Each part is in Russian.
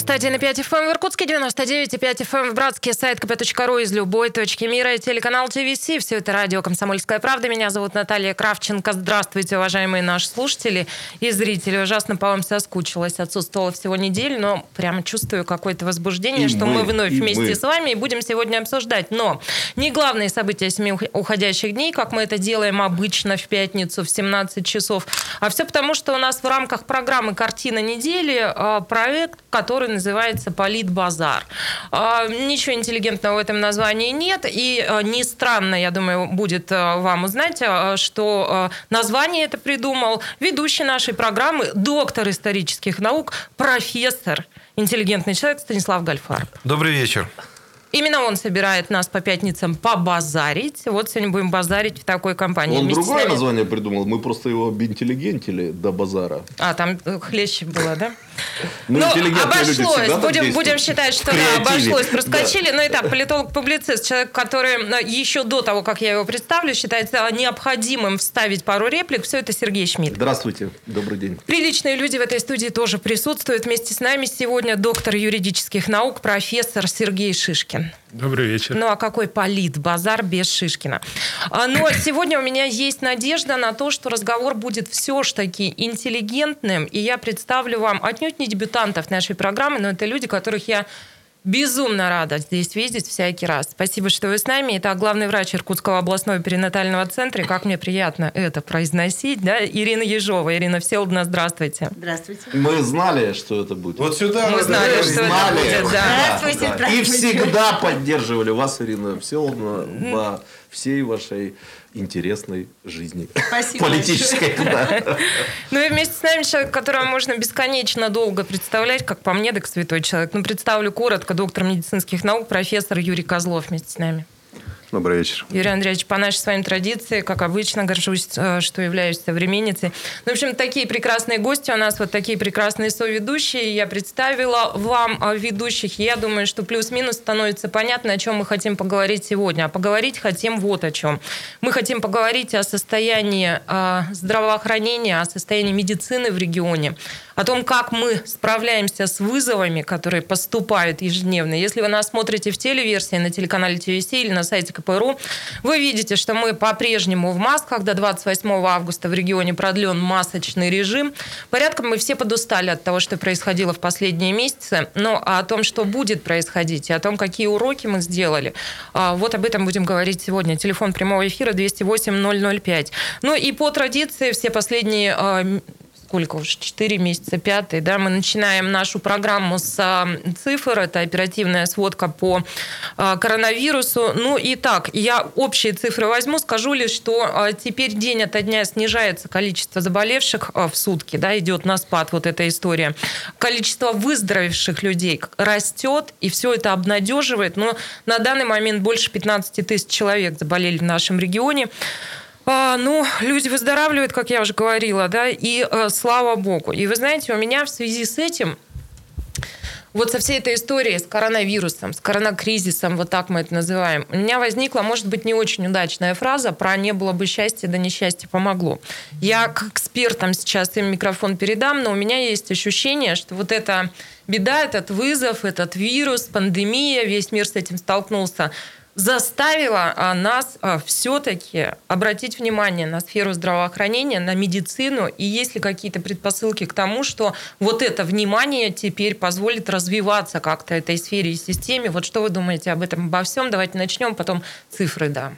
91,5 FM в Иркутске, 99,5 FM в Братске, сайт kp.ру из любой точки мира и телеканал ТВС. Все это радио «Комсомольская правда». Меня зовут Наталья Кравченко. Здравствуйте, уважаемые наши слушатели и зрители. Ужасно по вам соскучилась. Отсутствовала всего неделю, но прямо чувствую какое-то возбуждение, и что мы, мы вновь вместе мы. с вами и будем сегодня обсуждать. Но не главные события семи уходящих дней, как мы это делаем обычно в пятницу в 17 часов, а все потому, что у нас в рамках программы «Картина недели» а, проект, который называется «Политбазар». А, ничего интеллигентного в этом названии нет, и а, не странно, я думаю, будет а, вам узнать, что название это придумал ведущий нашей программы, доктор исторических наук, профессор, интеллигентный человек Станислав Гальфарб. Добрый вечер. Именно он собирает нас по пятницам побазарить. Вот сегодня будем базарить в такой компании. Он Вместе другое название придумал. Мы просто его обинтеллигентили до базара. А, там хлеще было, да? Ну, ну обошлось. Будем, будем считать, что да, обошлось. Проскочили. Да. Ну, итак, политолог-публицист, человек, который э, еще до того, как я его представлю, считается необходимым вставить пару реплик. Все это Сергей Шмидт. Здравствуйте. Добрый день. Приличные люди в этой студии тоже присутствуют. Вместе с нами сегодня доктор юридических наук, профессор Сергей Шишкин. Шишкин. Добрый вечер. Ну а какой полит, базар без Шишкина. А, но сегодня у меня есть надежда на то, что разговор будет все-таки интеллигентным, и я представлю вам отнюдь не дебютантов нашей программы, но это люди, которых я Безумно рада здесь видеть всякий раз. Спасибо, что вы с нами. Итак, главный врач Иркутского областного перинатального центра. Как мне приятно это произносить. Да? Ирина Ежова. Ирина Всеволодовна, здравствуйте. Здравствуйте. Мы знали, что это будет. Вот сюда. Мы знали, что знали. это будет. Да. Здравствуйте, да. здравствуйте. И всегда поддерживали вас, Ирина Всеволодовна, во всей вашей интересной жизни. Спасибо. Политической, да. Ну и вместе с нами человек, которого можно бесконечно долго представлять, как по мне, так святой человек. Ну, представлю коротко, доктор медицинских наук, профессор Юрий Козлов вместе с нами. Добрый вечер. Юрий Андреевич, по нашей с вами традиции, как обычно, горжусь, э, что являюсь современницей. Ну, в общем, такие прекрасные гости у нас, вот такие прекрасные соведущие. Я представила вам э, ведущих. Я думаю, что плюс-минус становится понятно, о чем мы хотим поговорить сегодня. А поговорить хотим вот о чем. Мы хотим поговорить о состоянии э, здравоохранения, о состоянии медицины в регионе, о том, как мы справляемся с вызовами, которые поступают ежедневно. Если вы нас смотрите в телеверсии на телеканале ТВС или на сайте КПРУ, вы видите, что мы по-прежнему в масках. До 28 августа в регионе продлен масочный режим. Порядком мы все подустали от того, что происходило в последние месяцы. Но о том, что будет происходить, и о том, какие уроки мы сделали, а, вот об этом будем говорить сегодня. Телефон прямого эфира 208 005. Ну и по традиции все последние а, сколько уже, 4 месяца, пятый, да, мы начинаем нашу программу с а, цифр, это оперативная сводка по а, коронавирусу. Ну и так, я общие цифры возьму, скажу лишь, что а, теперь день ото дня снижается количество заболевших в сутки, да, идет на спад вот эта история. Количество выздоровевших людей растет, и все это обнадеживает, но на данный момент больше 15 тысяч человек заболели в нашем регионе. А, ну, люди выздоравливают, как я уже говорила, да, и э, слава богу. И вы знаете, у меня в связи с этим вот со всей этой историей с коронавирусом, с коронакризисом, вот так мы это называем, у меня возникла, может быть, не очень удачная фраза про «не было бы счастья, да несчастье помогло». Я к экспертам сейчас им микрофон передам, но у меня есть ощущение, что вот эта беда, этот вызов, этот вирус, пандемия, весь мир с этим столкнулся – заставила а, нас а, все-таки обратить внимание на сферу здравоохранения, на медицину, и есть ли какие-то предпосылки к тому, что вот это внимание теперь позволит развиваться как-то этой сфере и системе. Вот что вы думаете об этом, обо всем? Давайте начнем, потом цифры, да.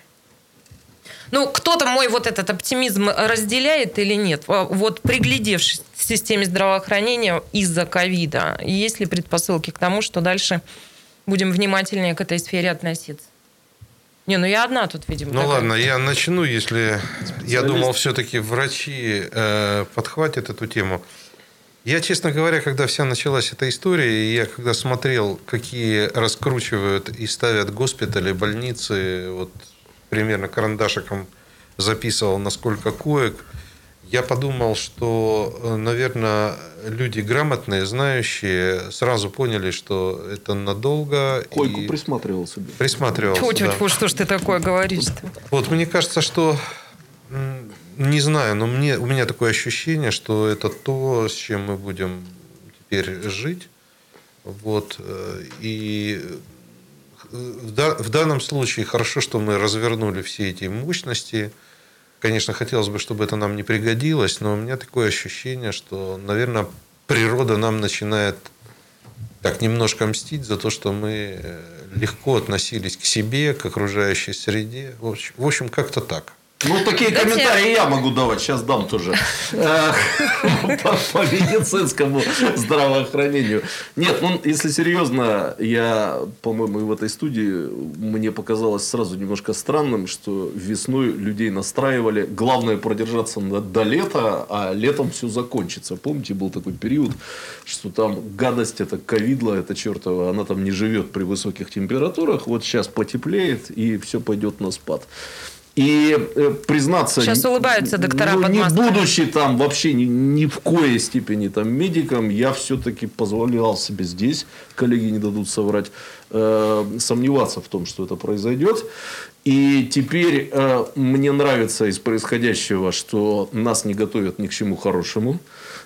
Ну, кто-то мой вот этот оптимизм разделяет или нет? Вот приглядевшись к системе здравоохранения из-за ковида, есть ли предпосылки к тому, что дальше будем внимательнее к этой сфере относиться? Не, ну я одна тут, видимо. Ну такая. ладно, я начну, если я думал, все-таки врачи э, подхватят эту тему. Я, честно говоря, когда вся началась эта история, я когда смотрел, какие раскручивают и ставят госпитали, больницы, вот примерно карандашиком записывал, насколько коек, я подумал, что, э, наверное, люди грамотные, знающие, сразу поняли, что это надолго. Койку и присматривал себе. Присматривался, Тьфу, тьфу, да. тьфу, что ж ты такое говоришь-то? Вот мне кажется, что не знаю, но мне у меня такое ощущение, что это то, с чем мы будем теперь жить. Вот э, и э, в, да- в данном случае хорошо, что мы развернули все эти мощности. Конечно, хотелось бы, чтобы это нам не пригодилось, но у меня такое ощущение, что, наверное, природа нам начинает так немножко мстить за то, что мы э, легко относились к себе, к окружающей среде. В общем, в общем как-то так. Ну, такие Дайте- комментарии я могу давать. Сейчас дам тоже. По медицинскому здравоохранению. Нет, ну, если серьезно, я, по-моему, в этой студии мне показалось сразу немножко странным, что весной людей настраивали. Главное продержаться до лета, а летом все закончится. Помните, был такой период, что там гадость, это ковидло, это чертова, она там не живет при высоких температурах. Вот сейчас потеплеет, и все пойдет на спад. И э, признаться... Сейчас улыбаются доктора ну, под не будучи там вообще ни, ни в коей степени там медиком, я все-таки позволял себе здесь, коллеги не дадут соврать, э, сомневаться в том, что это произойдет. И теперь э, мне нравится из происходящего, что нас не готовят ни к чему хорошему,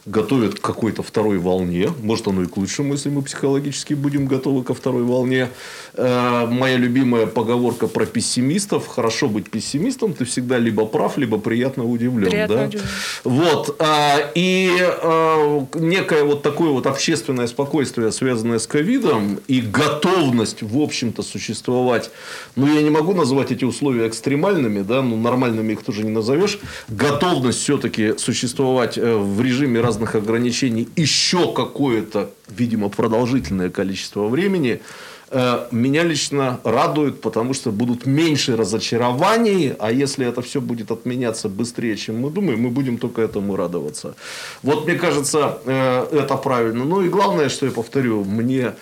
готовят к какой-то второй волне. Может, оно и к лучшему, если мы психологически будем готовы ко второй волне. Э, моя любимая поговорка про пессимистов. Хорошо быть пессимистом, ты всегда либо прав, либо приятно удивлен. Приятно да? удивлен. Вот. а, И а, некое вот такое вот общественное спокойствие, связанное с ковидом, и готовность, в общем-то, существовать. Ну, я не могу назвать эти условия экстремальными, да, ну, нормальными их тоже не назовешь. Готовность все-таки существовать э, в режиме разных ограничений еще какое-то, видимо, продолжительное количество времени – Э, меня лично радует, потому что будут меньше разочарований, а если это все будет отменяться быстрее, чем мы думаем, мы будем только этому радоваться. Вот мне кажется, э, это правильно. Ну и главное, что я повторю, мне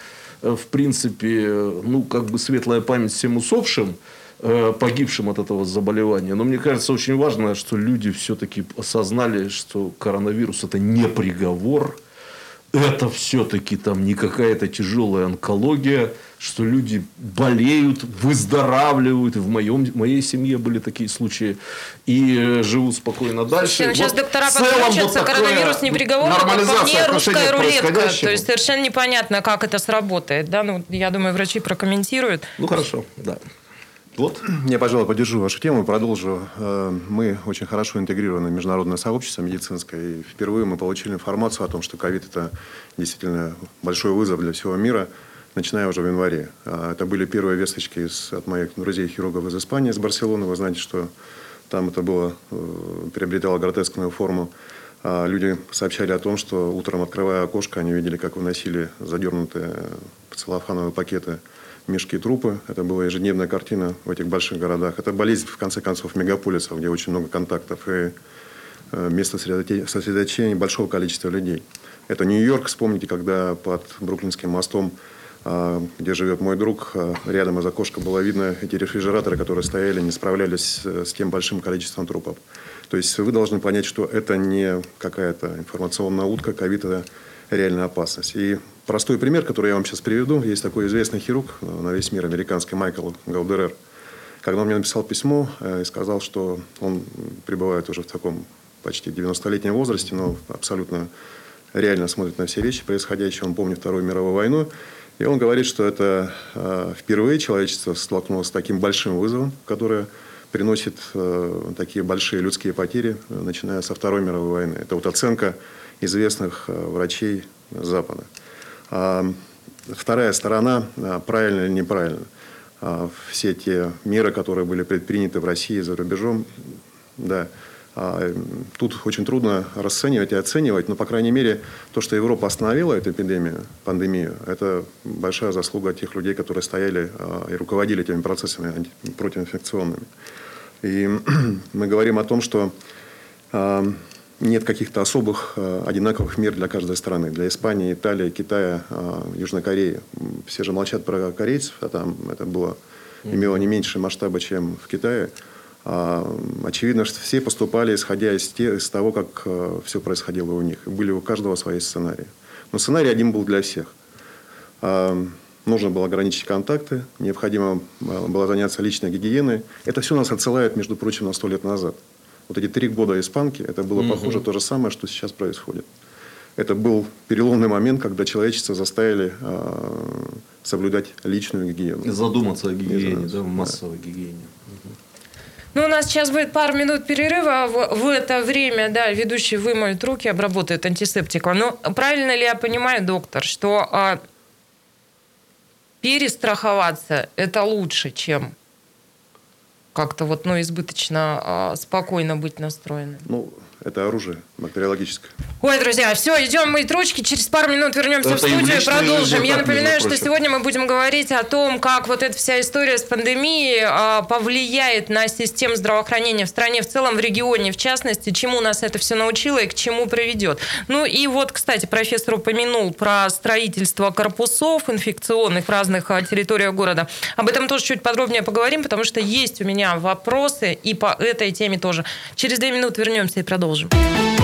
в принципе, ну как бы светлая память всем усопшим, погибшим от этого заболевания. Но мне кажется, очень важно, что люди все-таки осознали, что коронавирус это не приговор, это все-таки там не какая-то тяжелая онкология, что люди болеют, выздоравливают. В моем, в моей семье были такие случаи. И э, живут спокойно дальше. Слушайте, ну сейчас Вот доктора подключатся, вот коронавирус не приговор, мне отношения русская рулетка. То есть совершенно непонятно, как это сработает. Да? Ну, я думаю, врачи прокомментируют. Ну, хорошо, да. Вот. Я, пожалуй, поддержу вашу тему и продолжу. Э, Мы очень хорошо интегрированы в международное сообщество медицинское. И впервые мы получили информацию о том, что ковид – это действительно большой вызов для всего мира, начиная уже в январе. А Это были первые весточки из- от моих друзей-хирургов из Испании, из Барселоны. Вы знаете, что там это было, э, приобретало гротескную форму. Люди сообщали о том, что утром, открывая окошко, они видели, как выносили задернутые целлофановые пакеты мешки и трупы. Это была ежедневная картина в этих больших городах. Это болезнь, в конце концов, мегаполисов, где очень много контактов и э, место сосредоточения большого количества людей. Это Нью-Йорк. Вспомните, когда под Бруклинским мостом, а, где живет мой друг, а, рядом из окошка было видно эти рефрижераторы, которые стояли, не справлялись э, с тем большим количеством трупов. То есть вы должны понять, что это не какая-то информационная утка, ковид – это реальная опасность. И простой пример, который я вам сейчас приведу. Есть такой известный хирург э, на весь мир, американский Майкл Гаудерер. Когда он мне написал письмо э, и сказал, что он пребывает уже в таком почти 90-летнем возрасте, но абсолютно реально смотрит на все вещи происходящие. Он помнит Вторую мировую войну. И он говорит, что это э, впервые человечество столкнулось с таким большим вызовом, которое приносит такие большие людские потери, начиная со Второй мировой войны. Это вот оценка известных врачей Запада. А вторая сторона, а, правильно или неправильно. А, Все те меры, которые были предприняты в России и за рубежом, да, Тут очень трудно расценивать и оценивать, но, по крайней мере, то, что Европа остановила эту эпидемию, пандемию, это большая заслуга тех людей, которые стояли и руководили этими процессами противоинфекционными. И мы говорим о том, что нет каких-то особых а, одинаковых мер для каждой страны. Для Испании, Италии, Китая, а, Южной Кореи. Все же молчат про корейцев, а там это было, имело не меньше масштаба, чем в Китае. А, очевидно, что все поступали, исходя из, те, из того, как э, все происходило у них. Были у каждого свои сценарии. Но сценарий один был для всех. А, нужно было ограничить контакты, необходимо э, было заняться личной гигиеной. Это все нас отсылает, между прочим, на сто лет назад. Вот эти три года испанки, это было угу. похоже то же самое, что сейчас происходит. Это был переломный момент, когда человечество заставили э, соблюдать личную гигиену. Задуматься о гигиене, да, массовой да. гигиене. Ну, у нас сейчас будет пару минут перерыва. В, в это время, да, ведущий вымоет руки, обработает антисептиком. Но правильно ли я понимаю, доктор, что а, перестраховаться это лучше, чем как-то вот, ну, избыточно а, спокойно быть настроенным? Ну, это оружие бактериологическое. Ой, друзья, все, идем мыть ручки. Через пару минут вернемся это в студию и продолжим. Я напоминаю, что сегодня мы будем говорить о том, как вот эта вся история с пандемией а, повлияет на систему здравоохранения в стране в целом, в регионе в частности, чему нас это все научило и к чему приведет. Ну и вот, кстати, профессор упомянул про строительство корпусов инфекционных в разных а, территориях города. Об этом тоже чуть подробнее поговорим, потому что есть у меня вопросы и по этой теме тоже. Через две минуты вернемся и продолжим продолжим.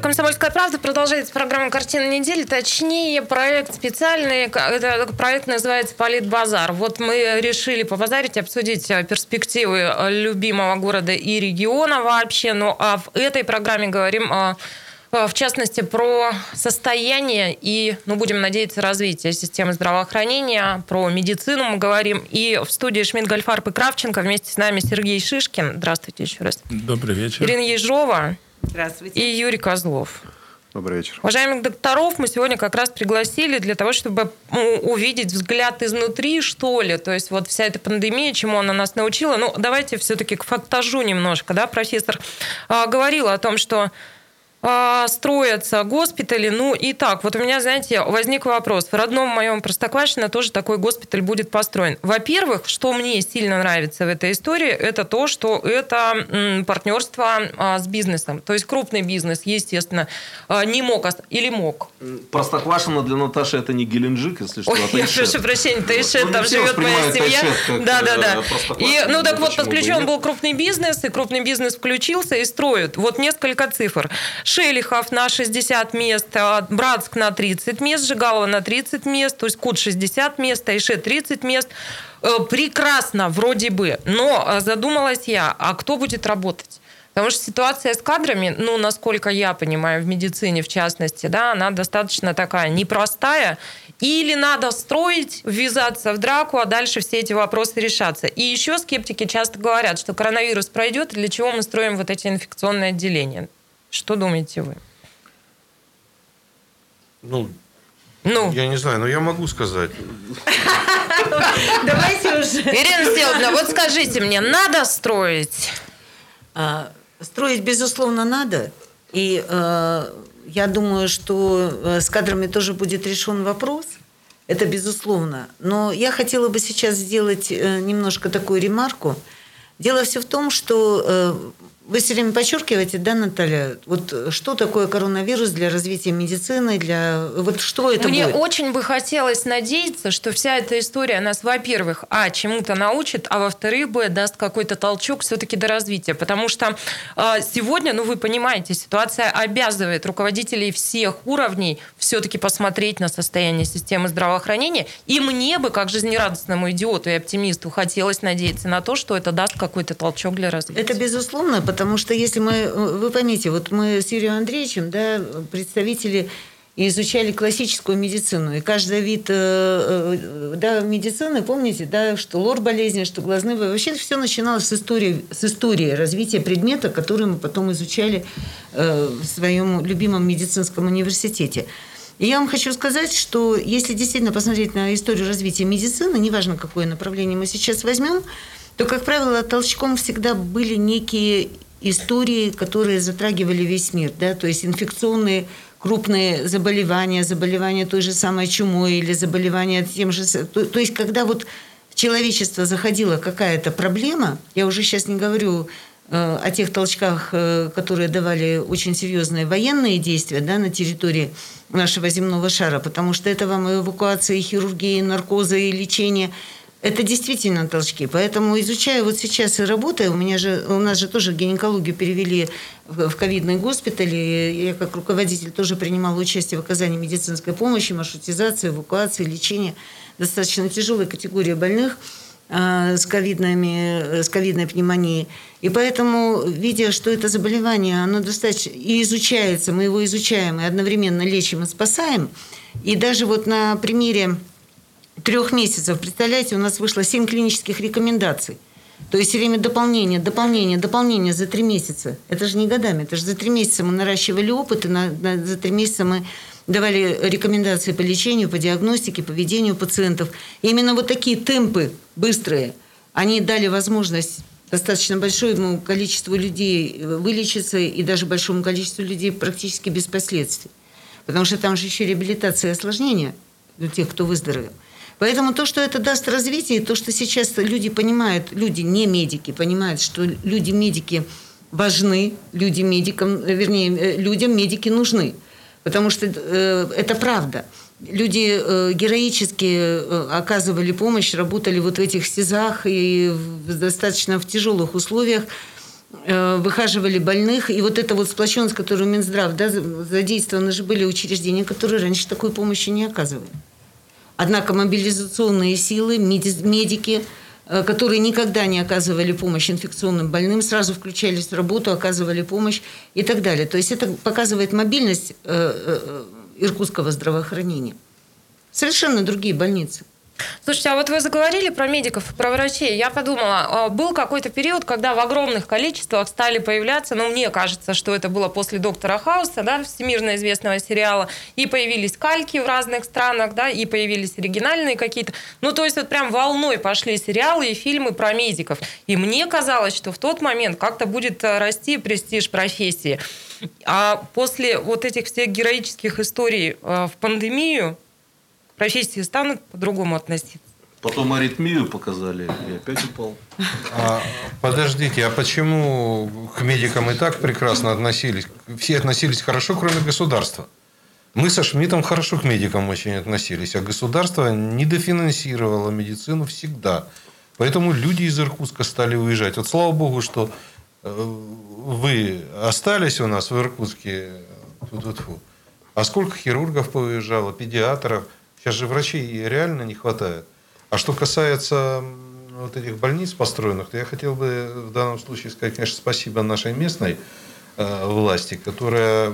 Радио «Комсомольская правда». Продолжается программа «Картина недели». Точнее, проект специальный. Это проект называется «Политбазар». Вот мы решили побазарить, обсудить э, перспективы э, любимого города и региона вообще. Ну, а в этой программе говорим э, в частности, про состояние и, ну, будем надеяться, развитие системы здравоохранения, про медицину мы говорим. И в студии Шмидт, Гольфарб и Кравченко вместе с нами Сергей Шишкин. Здравствуйте еще раз. Добрый вечер. Ирина Ежова. Здравствуйте. И Юрий Козлов. Добрый вечер. Уважаемых докторов мы сегодня как раз пригласили для того, чтобы увидеть взгляд изнутри, что ли. То есть вот вся эта пандемия, чему она нас научила. Ну, давайте все-таки к фактажу немножко. Да? Профессор а, говорил о том, что строятся госпитали. Ну и так, вот у меня, знаете, возник вопрос. В родном моем Простоквашино тоже такой госпиталь будет построен. Во-первых, что мне сильно нравится в этой истории, это то, что это партнерство а, с бизнесом. То есть крупный бизнес, естественно, а, не мог или мог. Простоквашино для Наташи это не Геленджик, если что. Ой, я прошу прощения, Тайшет, ну, там живет моя семья. Да, да, да. И, ну так вот, подключен был крупный бизнес, и крупный бизнес включился и строит. Вот несколько цифр. Шелихов на 60 мест, а Братск на 30 мест, Жигалова на 30 мест, то есть Кут 60 мест, Тайше 30 мест. Э, прекрасно, вроде бы. Но э, задумалась я, а кто будет работать? Потому что ситуация с кадрами, ну, насколько я понимаю, в медицине в частности, да, она достаточно такая непростая. Или надо строить, ввязаться в драку, а дальше все эти вопросы решаться. И еще скептики часто говорят, что коронавирус пройдет, для чего мы строим вот эти инфекционные отделения. Что думаете вы? Ну, ну. Я не знаю, но я могу сказать. Давайте уже. Ирина Стеловна, вот скажите мне, надо строить? А, строить, безусловно, надо. И э, я думаю, что э, с кадрами тоже будет решен вопрос. Это безусловно. Но я хотела бы сейчас сделать э, немножко такую ремарку. Дело все в том, что вы все время подчеркиваете, да, Наталья, вот что такое коронавирус для развития медицины, для вот что это Мне будет? очень бы хотелось надеяться, что вся эта история нас, во-первых, а чему-то научит, а во-вторых, б даст какой-то толчок все-таки до развития, потому что э, сегодня, ну вы понимаете, ситуация обязывает руководителей всех уровней все-таки посмотреть на состояние системы здравоохранения, и мне бы, как жизнерадостному идиоту и оптимисту, хотелось надеяться на то, что это даст какой-то толчок для развития. Это безусловно, Потому что если мы, вы поймите, вот мы с Юрием Андреевичем, да, представители изучали классическую медицину. И каждый вид э, э, да, медицины, помните, да, что лор болезни, что глазные... Вообще все начиналось с истории, с истории развития предмета, который мы потом изучали э, в своем любимом медицинском университете. И я вам хочу сказать, что если действительно посмотреть на историю развития медицины, неважно, какое направление мы сейчас возьмем, то, как правило, толчком всегда были некие истории, которые затрагивали весь мир, да, то есть инфекционные крупные заболевания, заболевания той же самой чумой или заболевания тем же... То, то есть, когда вот человечество заходила какая-то проблема, я уже сейчас не говорю э, о тех толчках, э, которые давали очень серьезные военные действия да, на территории нашего земного шара, потому что это вам и эвакуация, и хирургия, и и лечение – это действительно толчки. Поэтому изучая вот сейчас и работая, у меня же, у нас же тоже гинекологию перевели в ковидный госпиталь, и я как руководитель тоже принимала участие в оказании медицинской помощи, маршрутизации, эвакуации, лечения достаточно тяжелой категории больных э, с, ковидными, с ковидной пневмонией. И поэтому, видя, что это заболевание, оно достаточно и изучается, мы его изучаем, и одновременно лечим и спасаем. И даже вот на примере трех месяцев, представляете, у нас вышло семь клинических рекомендаций. То есть время дополнение, дополнение, дополнение за три месяца. Это же не годами, это же за три месяца мы наращивали опыт, и на, на, за три месяца мы давали рекомендации по лечению, по диагностике, по ведению пациентов. И именно вот такие темпы быстрые, они дали возможность достаточно большому количеству людей вылечиться и даже большому количеству людей практически без последствий. Потому что там же еще реабилитация и осложнения у тех, кто выздоровел. Поэтому то, что это даст развитие, то, что сейчас люди понимают, люди не медики, понимают, что люди-медики важны, люди медикам, вернее, э, людям медики нужны. Потому что э, это правда. Люди э, героически э, оказывали помощь, работали вот в этих стезах и в, достаточно в тяжелых условиях э, выхаживали больных. И вот эта вот сплоченность, которую Минздрав, да, задействованы же были учреждения, которые раньше такой помощи не оказывали. Однако мобилизационные силы, медики, э, которые никогда не оказывали помощь инфекционным больным, сразу включались в работу, оказывали помощь и так далее. То есть это показывает мобильность э, э, иркутского здравоохранения. Совершенно другие больницы. Слушайте, а вот вы заговорили про медиков, про врачей. Я подумала, а, был какой-то период, когда в огромных количествах стали появляться, ну, мне кажется, что это было после «Доктора Хауса», да, всемирно известного сериала, и появились кальки в разных странах, да, и появились оригинальные какие-то. Ну, то есть вот прям волной пошли сериалы и фильмы про медиков. И мне казалось, что в тот момент как-то будет э, расти престиж профессии. А после вот этих всех героических историй э, в пандемию профессии станут по-другому относиться. Потом аритмию показали и опять упал. А, подождите, а почему к медикам и так прекрасно относились? Все относились хорошо, кроме государства. Мы со Шмидтом хорошо к медикам очень относились, а государство недофинансировало медицину всегда. Поэтому люди из Иркутска стали уезжать. Вот слава богу, что э, вы остались у нас в Иркутске. А сколько хирургов поуезжало, педиатров – Сейчас же врачей реально не хватает. А что касается вот этих больниц построенных, то я хотел бы в данном случае сказать, конечно, спасибо нашей местной э, власти, которая,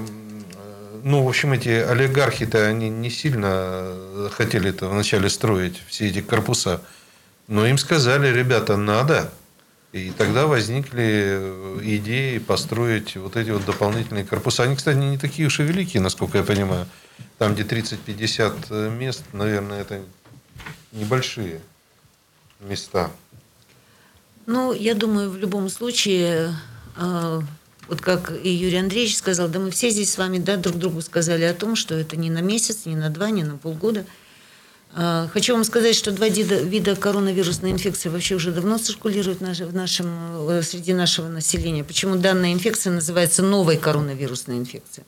ну, в общем, эти олигархи-то, они не сильно хотели это вначале строить, все эти корпуса. Но им сказали, ребята, надо. И тогда возникли идеи построить вот эти вот дополнительные корпуса. Они, кстати, не такие уж и великие, насколько я понимаю. Там, где 30-50 э, мест, наверное, это небольшие места. Ну, я думаю, в любом случае, э, вот как и Юрий Андреевич сказал, да мы все здесь с вами да, друг другу сказали о том, что это не на месяц, не на два, не на полгода. Э, хочу вам сказать, что два вида, вида коронавирусной инфекции вообще уже давно циркулируют в нашем, среди нашего населения. Почему данная инфекция называется новой коронавирусной инфекцией?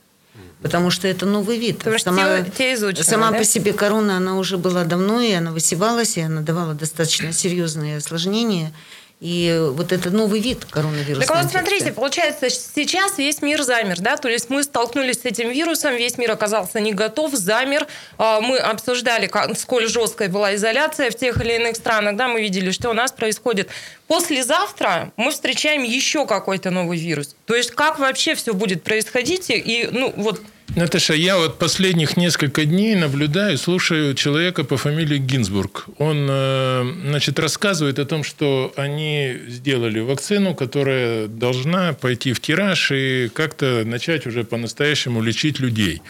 Потому что это новый вид. Потому сама, те, те изучены, сама да? по себе корона, она уже была давно, и она высевалась, и она давала достаточно серьезные осложнения. И вот это новый вид коронавируса. Так вот, смотрите, получается, сейчас весь мир замер, да, то есть мы столкнулись с этим вирусом, весь мир оказался не готов, замер. А, мы обсуждали, как, сколь жесткая была изоляция в тех или иных странах, да, мы видели, что у нас происходит. Послезавтра мы встречаем еще какой-то новый вирус. То есть как вообще все будет происходить? И, ну, вот Наташа, я вот последних несколько дней наблюдаю, слушаю человека по фамилии Гинзбург. Он, э, значит, рассказывает о том, что они сделали вакцину, которая должна пойти в тираж и как-то начать уже по-настоящему лечить людей.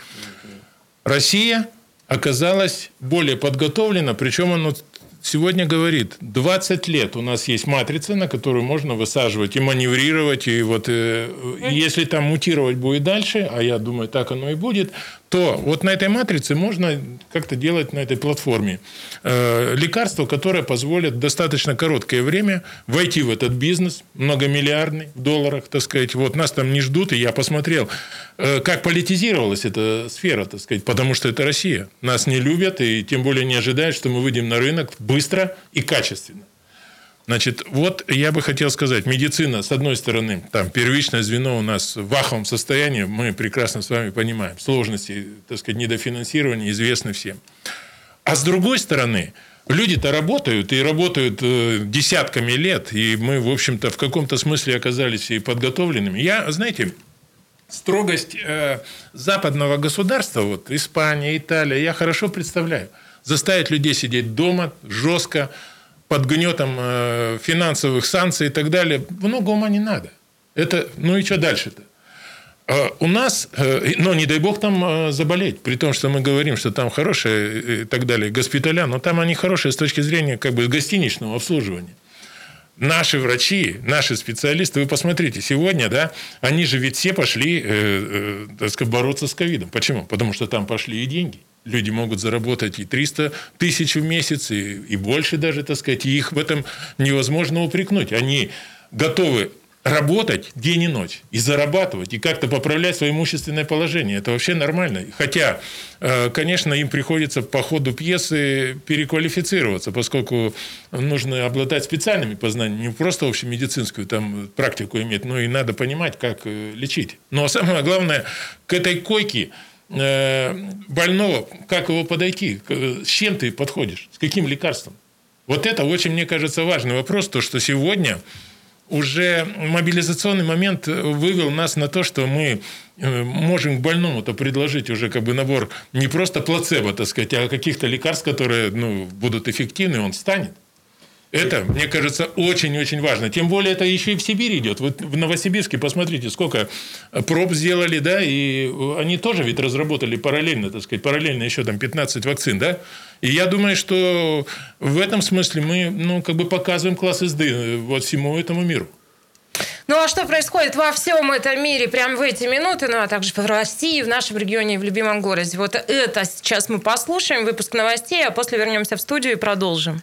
Россия оказалась более подготовлена, причем он сегодня говорит, 20 лет у нас есть матрица, на которую можно высаживать и маневрировать, и вот э, если там мутировать будет дальше, а я думаю, так оно и будет, то вот на этой матрице можно как-то делать на этой платформе э, лекарства, которые позволят достаточно короткое время войти в этот бизнес, многомиллиардный в долларах, так сказать. Вот нас там не ждут, и я посмотрел, э, как политизировалась эта сфера, так сказать, потому что это Россия. Нас не любят, и тем более не ожидают, что мы выйдем на рынок быстро и качественно. Значит, вот я бы хотел сказать, медицина, с одной стороны, там первичное звено у нас в ваховом состоянии, мы прекрасно с вами понимаем, сложности, так сказать, недофинансирования известны всем. А с другой стороны, люди-то работают, и работают э, десятками лет, и мы, в общем-то, в каком-то смысле оказались и подготовленными. Я, знаете, строгость э, западного государства, вот Испания, Италия, я хорошо представляю. Заставить людей сидеть дома жестко, под гнетом э, финансовых санкций и так далее, много ума не надо. Это, ну и что дальше-то? А у нас, э, но не дай бог там э, заболеть, при том, что мы говорим, что там хорошие и так далее госпиталя, но там они хорошие с точки зрения как бы гостиничного обслуживания. Наши врачи, наши специалисты, вы посмотрите, сегодня, да, они же ведь все пошли, э, сказать, бороться с ковидом. Почему? Потому что там пошли и деньги люди могут заработать и 300 тысяч в месяц, и, и больше даже, так сказать, и их в этом невозможно упрекнуть. Они готовы работать день и ночь и зарабатывать, и как-то поправлять свое имущественное положение. Это вообще нормально. Хотя, э, конечно, им приходится по ходу пьесы переквалифицироваться, поскольку нужно обладать специальными познаниями, не просто общемедицинскую там, практику иметь, но и надо понимать, как э, лечить. Но самое главное, к этой койке больного, как его подойти, с чем ты подходишь, с каким лекарством. Вот это очень, мне кажется, важный вопрос, то, что сегодня уже мобилизационный момент вывел нас на то, что мы э, можем больному-то предложить уже как бы набор не просто плацебо, так сказать, а каких-то лекарств, которые ну, будут эффективны, он станет. Это, мне кажется, очень-очень важно. Тем более, это еще и в Сибирь идет. Вот в Новосибирске, посмотрите, сколько проб сделали, да, и они тоже ведь разработали параллельно, так сказать, параллельно еще там 15 вакцин, да. И я думаю, что в этом смысле мы, ну, как бы показываем класс езды вот всему этому миру. Ну а что происходит во всем этом мире прямо в эти минуты, ну а также в России, в нашем регионе и в любимом городе? Вот это сейчас мы послушаем, выпуск новостей, а после вернемся в студию и продолжим.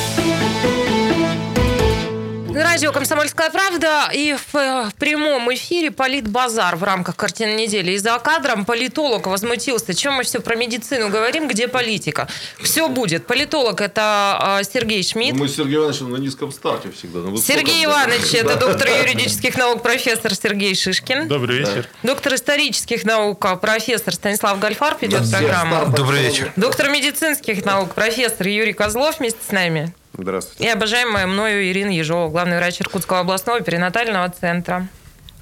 Радио «Комсомольская правда» и в, э, в прямом эфире «Политбазар» в рамках «Картины недели». И за кадром политолог возмутился. Чем мы все про медицину говорим, где политика? Все будет. Политолог – это э, Сергей Шмидт. Ну, мы с Сергеем Ивановичем на низком старте всегда. На Сергей Иванович – это доктор юридических наук, профессор Сергей Шишкин. Добрый вечер. Доктор исторических наук, профессор Станислав Гальфарб ведет программу. Добрый вечер. Доктор медицинских наук, профессор Юрий Козлов вместе с нами. Здравствуйте. И обожаемая мною Ирина Ежова, главный врач Иркутского областного перинатального центра.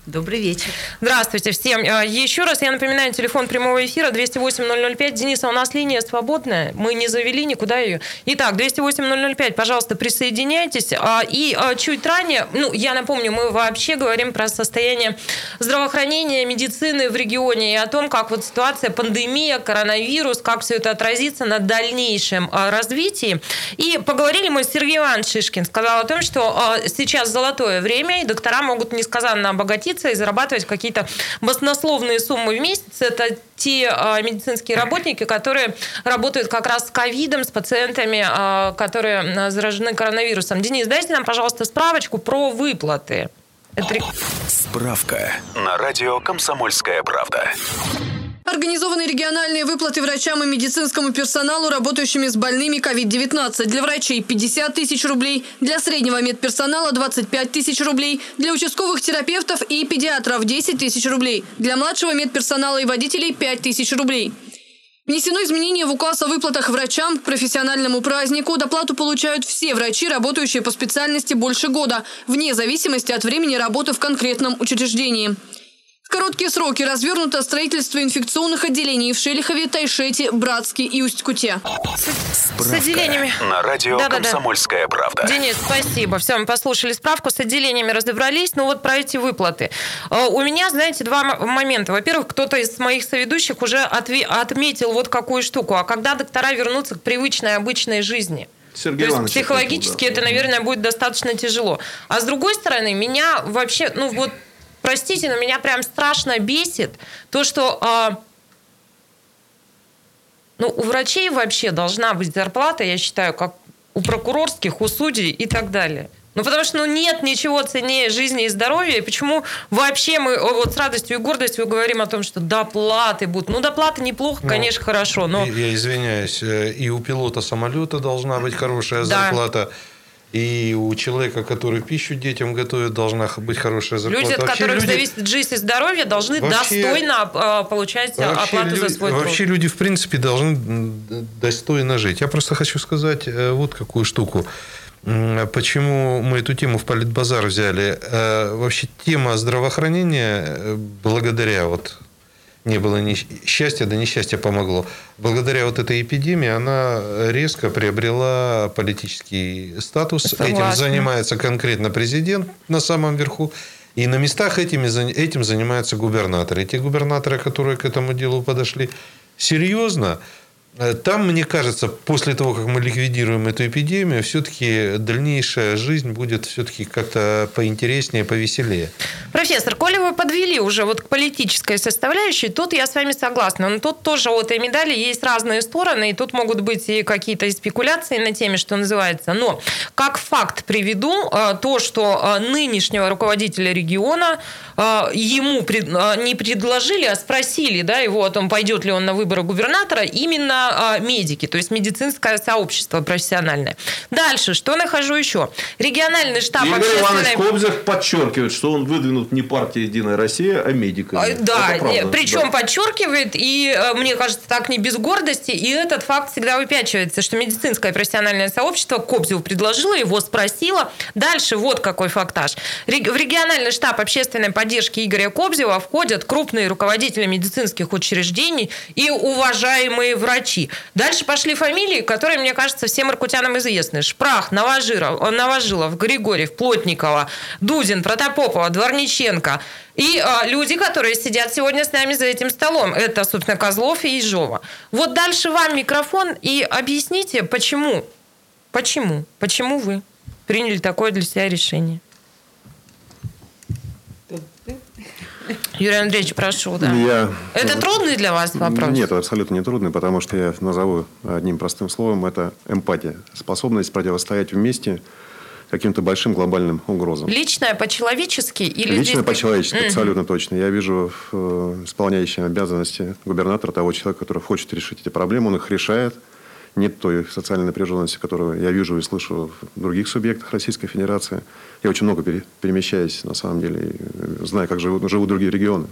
Добрый вечер. Здравствуйте всем. А, еще раз я напоминаю, телефон прямого эфира 208-005. Денис, а у нас линия свободная. Мы не завели никуда ее. Итак, 208-005, пожалуйста, присоединяйтесь. А, и а, чуть ранее, ну, я напомню, мы вообще говорим про состояние здравоохранения, медицины в регионе и о том, как вот ситуация, пандемия, коронавирус, как все это отразится на дальнейшем развитии. И поговорили мы с Сергеем Ивановичем Шишкин. Сказал о том, что сейчас золотое время, и доктора могут несказанно обогатиться учиться и зарабатывать какие-то баснословные суммы в месяц. Это те а, медицинские работники, которые работают как раз с ковидом, с пациентами, а, которые заражены коронавирусом. Денис, дайте нам, пожалуйста, справочку про выплаты. Это... Справка на радио «Комсомольская правда». Организованы региональные выплаты врачам и медицинскому персоналу, работающими с больными COVID-19. Для врачей 50 тысяч рублей, для среднего медперсонала 25 тысяч рублей, для участковых терапевтов и педиатров 10 тысяч рублей, для младшего медперсонала и водителей 5 тысяч рублей. Внесено изменение в указ о выплатах врачам к профессиональному празднику. Доплату получают все врачи, работающие по специальности больше года, вне зависимости от времени работы в конкретном учреждении. Короткие сроки развернуто строительство инфекционных отделений в Шелихове, Тайшете, Братске и Усть-Куте. С отделениями. На радио Да-да-да. «Комсомольская правда». Денис, спасибо. Все, мы послушали справку, с отделениями разобрались. Ну вот про эти выплаты. Э, У меня, знаете, два момента. Во-первых, кто-то из моих соведущих уже отве- отметил вот какую штуку. А когда доктора вернутся к привычной, обычной жизни? Сергей То есть психологически это, да. наверное, будет достаточно тяжело. А с другой стороны, меня вообще, ну вот, простите, но меня прям страшно бесит то, что а, ну, у врачей вообще должна быть зарплата, я считаю, как у прокурорских, у судей и так далее. Ну, потому что ну, нет ничего ценнее жизни и здоровья. И почему вообще мы вот с радостью и гордостью говорим о том, что доплаты будут? Ну, доплаты неплохо, Ну, конечно, хорошо, но... Я извиняюсь, э, и у пилота самолета должна быть хорошая Да. зарплата, и у человека, который пищу детям готовит, должна быть хорошая зарплата. Люди, от Вообще которых люди- зависит жизнь и здоровье, должны Вообще- достойно а, получать а, Вообще, оплату за люди, свой вообще труд. люди, в принципе, должны достойно жить. Я просто хочу сказать э, вот какую штуку. Почему мы эту тему в Политбазар взяли? Э, Вообще тема здравоохранения, э, благодаря вот не было ни счастья, да несчастье помогло. Благодаря вот этой эпидемии она резко приобрела политический статус. Этим Согласна. занимается конкретно президент на самом верху. И на местах этими, этим занимаются губернаторы. И те губернаторы, которые к этому делу подошли серьезно, там, мне кажется, после того, как мы ликвидируем эту эпидемию, все-таки дальнейшая жизнь будет все-таки как-то поинтереснее, повеселее. Профессор, коли вы подвели уже вот к политической составляющей, тут я с вами согласна. Но тут тоже у этой медали есть разные стороны, и тут могут быть и какие-то спекуляции на теме, что называется. Но как факт приведу э, то, что э, нынешнего руководителя региона э, ему пред- э, не предложили, а спросили да, его о том, пойдет ли он на выборы губернатора, именно э, медики, то есть медицинское сообщество профессиональное. Дальше, что нахожу еще? Региональный штаб Игорь Иванович общественной... Кобзев подчеркивает, что он выдвинут не партией «Единая Россия», а медиками. А, Да, правда, причем да. подчеркивает, и э, мне кажется, так не без гордости, и этот факт всегда выпячивается, что медицинское профессиональное сообщество Кобзеву предложило, его спросило. Дальше вот какой фактаж. В региональный штаб общественной поддержки Игоря Кобзева входят крупные руководители медицинских учреждений и уважаемые врачи. Дальше пошли фамилии, которые, мне кажется, всем иркутянам известны. Шпрах, Новожилов, Новожилов Григорьев, Плотникова, Дудин, Протопопова, Дворниченко. И а, люди, которые сидят сегодня с нами за этим столом. Это, собственно, Козлов и Ежова. Вот дальше вам микрофон и объясните, почему, почему, почему вы приняли такое для себя решение. Юрий Андреевич, прошу, да. Я- Это трудный для вас вопрос? Нет, абсолютно не трудный, потому что я назову одним простым словом. Это эмпатия. Способность противостоять вместе каким-то большим глобальным угрозам. Личное по-человечески или Лично здесь- по-человечески, Мгм. абсолютно точно. Я вижу э, исполняющим обязанности губернатора того человека, который хочет решить эти проблемы, он их решает. Нет той социальной напряженности, которую я вижу и слышу в других субъектах Российской Федерации. Я очень много пере- перемещаюсь, на самом деле, знаю, как живут, живут другие регионы.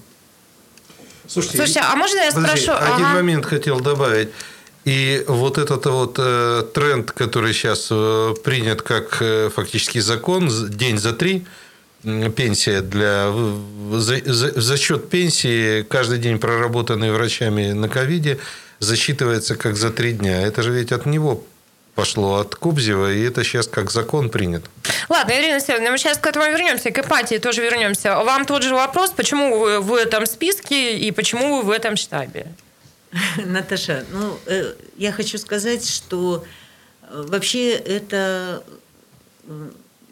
Слушайте, а можно я Подожди, спрошу? Один Ага. момент хотел добавить. И вот этот вот э, тренд, который сейчас э, принят как э, фактически закон, день за три, пенсия для за, за- за счет пенсии каждый день проработанный врачами на ковиде засчитывается как за три дня. Это же ведь от него пошло, от Кобзева, и это сейчас как закон принят. Ладно, Ирина Сергеевна, мы сейчас к этому вернемся, к эмпатии тоже вернемся. Вам тот же вопрос, почему вы в этом списке и почему вы в этом штабе? Наташа, ну, э, я хочу сказать, что э, вообще это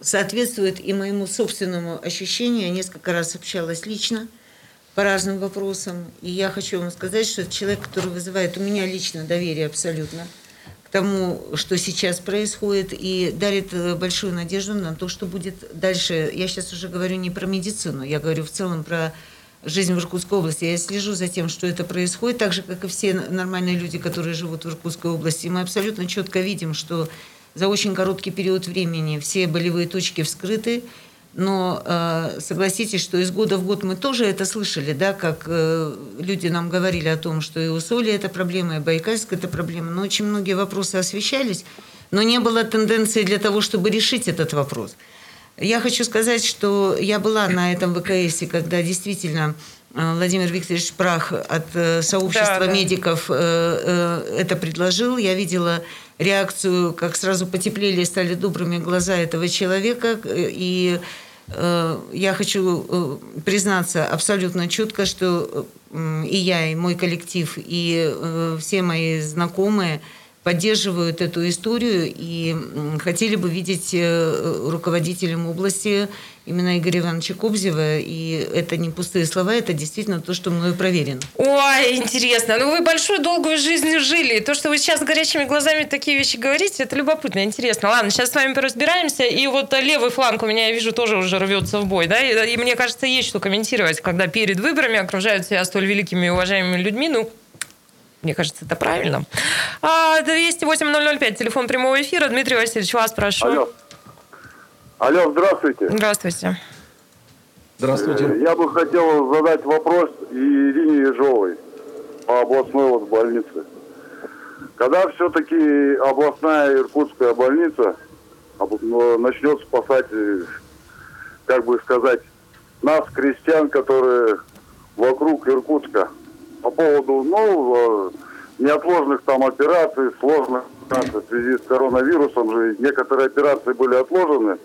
соответствует и моему собственному ощущению. Я несколько раз общалась лично по разным вопросам. И я хочу вам сказать, что человек, который вызывает у меня лично доверие абсолютно к тому, что сейчас происходит, и дарит э, большую надежду на то, что будет дальше. Я сейчас уже говорю не про медицину, я говорю в целом про жизнь в Иркутской области. Я слежу за тем, что это происходит, так же, как и все нормальные люди, которые живут в Иркутской области. Мы абсолютно четко видим, что за очень короткий период времени все болевые точки вскрыты, но э, согласитесь, что из года в год мы тоже это слышали, да, как э, люди нам говорили о том, что и у Соли это проблема, и Байкальск это проблема, но очень многие вопросы освещались, но не было тенденции для того, чтобы решить этот вопрос. Я хочу сказать, что я была на этом ВКСе, когда действительно Владимир Викторович Прах от сообщества да, да. медиков это предложил. Я видела реакцию, как сразу потеплели и стали добрыми глаза этого человека. И я хочу признаться абсолютно четко, что и я, и мой коллектив, и все мои знакомые – поддерживают эту историю и хотели бы видеть э, руководителем области именно Игоря Ивановича Кобзева. И это не пустые слова, это действительно то, что мною проверено. Ой, интересно. Ну, вы большую, долгую жизнь жили. То, что вы сейчас горячими глазами такие вещи говорите, это любопытно, интересно. Ладно, сейчас с вами поразбираемся. И вот левый фланг у меня, я вижу, тоже уже рвется в бой. Да? И, и мне кажется, есть что комментировать, когда перед выборами окружают себя столь великими и уважаемыми людьми. Ну, мне кажется, это правильно. 208-005, телефон прямого эфира. Дмитрий Васильевич, вас прошу. Алло. Алло, здравствуйте. Здравствуйте. Здравствуйте. Э, я бы хотел задать вопрос Ирине Ежовой по областной вот больнице. Когда все-таки областная иркутская больница ну, начнет спасать, э, как бы сказать, нас, крестьян, которые вокруг Иркутска, по поводу ну, неотложных там операций, сложных в связи с коронавирусом же некоторые операции были отложены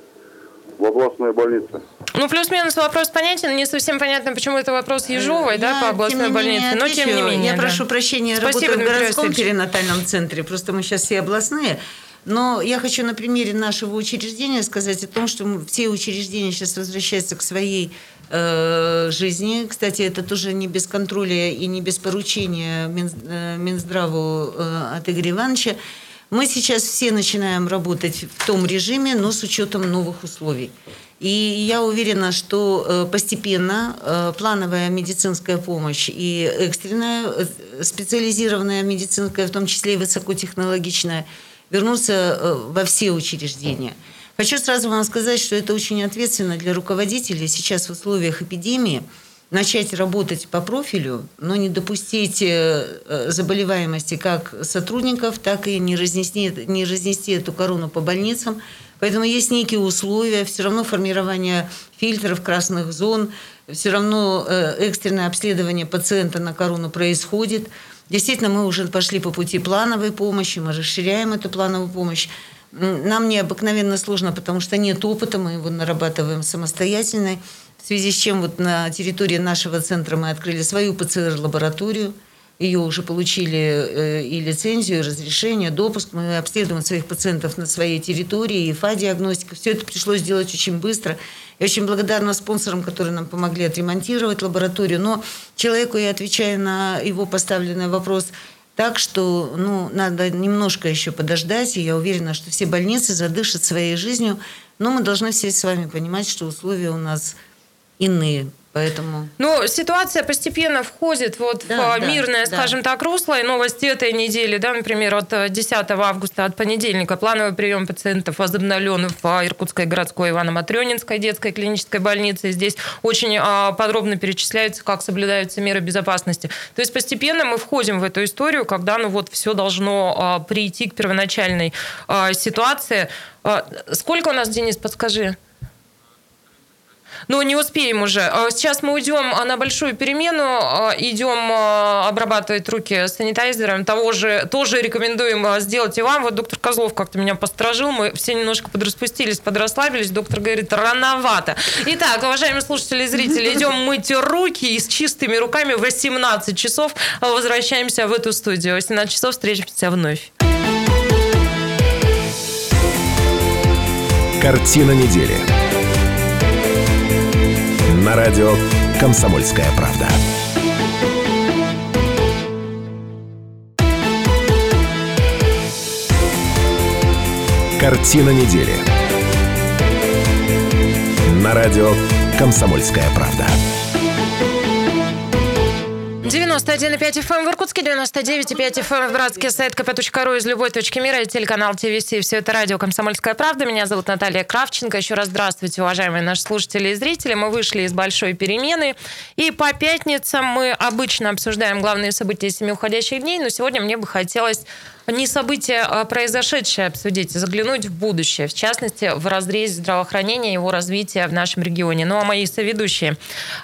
в областной больнице. Ну, плюс-минус вопрос понятен. Не совсем понятно, почему это вопрос Ежовой, да, по областной больнице. Но тем не менее. Я да. прошу прощения, я Спасибо, работаю в городском перинатальном центре. Просто мы сейчас все областные. Но я хочу на примере нашего учреждения сказать о том, что все учреждения сейчас возвращаются к своей Э, жизни. Кстати, это тоже не без контроля и не без поручения э, Минздраву э, от Игоря Ивановича. Мы сейчас все начинаем работать в том режиме, но с учетом новых условий. И я уверена, что постепенно плановая медицинская помощь и экстренная специализированная медицинская, в том числе и высокотехнологичная, вернутся во все учреждения. Хочу сразу вам сказать, что это очень ответственно для руководителей сейчас в условиях эпидемии начать работать по профилю, но не допустить э, э, заболеваемости как сотрудников, так и не разнести, не разнести эту корону по больницам. Поэтому есть некие условия, все равно формирование фильтров красных зон, все равно э, экстренное обследование пациента на корону происходит. Действительно, мы уже пошли по пути плановой помощи, мы расширяем эту плановую помощь. Нам необыкновенно сложно, потому что нет опыта, мы его нарабатываем самостоятельно. В связи с чем вот на территории нашего центра мы открыли свою ПЦР-лабораторию. Ее уже получили э, и лицензию, и разрешение, допуск. Мы обследуем своих пациентов на своей территории, и ФА-диагностика. Все это пришлось сделать очень быстро. Я очень благодарна спонсорам, которые нам помогли отремонтировать лабораторию. Но человеку, я отвечаю на его поставленный вопрос – так что ну, надо немножко еще подождать, и я уверена, что все больницы задышат своей жизнью. Но мы должны все с вами понимать, что условия у нас иные. Поэтому... Ну, ситуация постепенно входит вот да, в мирное, да, скажем да. так, русло. И новости этой недели, да, например, от 10 августа, от понедельника, плановый прием пациентов возобновлен в Иркутской городской Ивано-Матрёнинской детской клинической больнице. Здесь очень а, подробно перечисляются, как соблюдаются меры безопасности. То есть постепенно мы входим в эту историю, когда ну, вот все должно а, прийти к первоначальной а, ситуации. Сколько у нас, Денис, подскажи? Но не успеем уже. А сейчас мы уйдем на большую перемену, а, идем а, обрабатывать руки санитайзером. Того же тоже рекомендуем сделать и вам. Вот доктор Козлов как-то меня посторожил. Мы все немножко подраспустились, подрасслабились. Доктор говорит, рановато. Итак, уважаемые слушатели и зрители, идем мыть руки и с чистыми руками в 18 часов возвращаемся в эту студию. В 18 часов встретимся вновь. Картина недели на радио «Комсомольская правда». Картина недели. На радио «Комсомольская правда». 91,5 FM в Иркутске 99,5 FM, братский сайт kp.ru из любой точки мира и телеканал ТВС. Все это радио «Комсомольская правда». Меня зовут Наталья Кравченко. Еще раз здравствуйте, уважаемые наши слушатели и зрители. Мы вышли из большой перемены. И по пятницам мы обычно обсуждаем главные события семи уходящих дней. Но сегодня мне бы хотелось не события, а произошедшее обсудить, заглянуть в будущее, в частности, в разрезе здравоохранения и его развития в нашем регионе. Ну, а мои соведущие.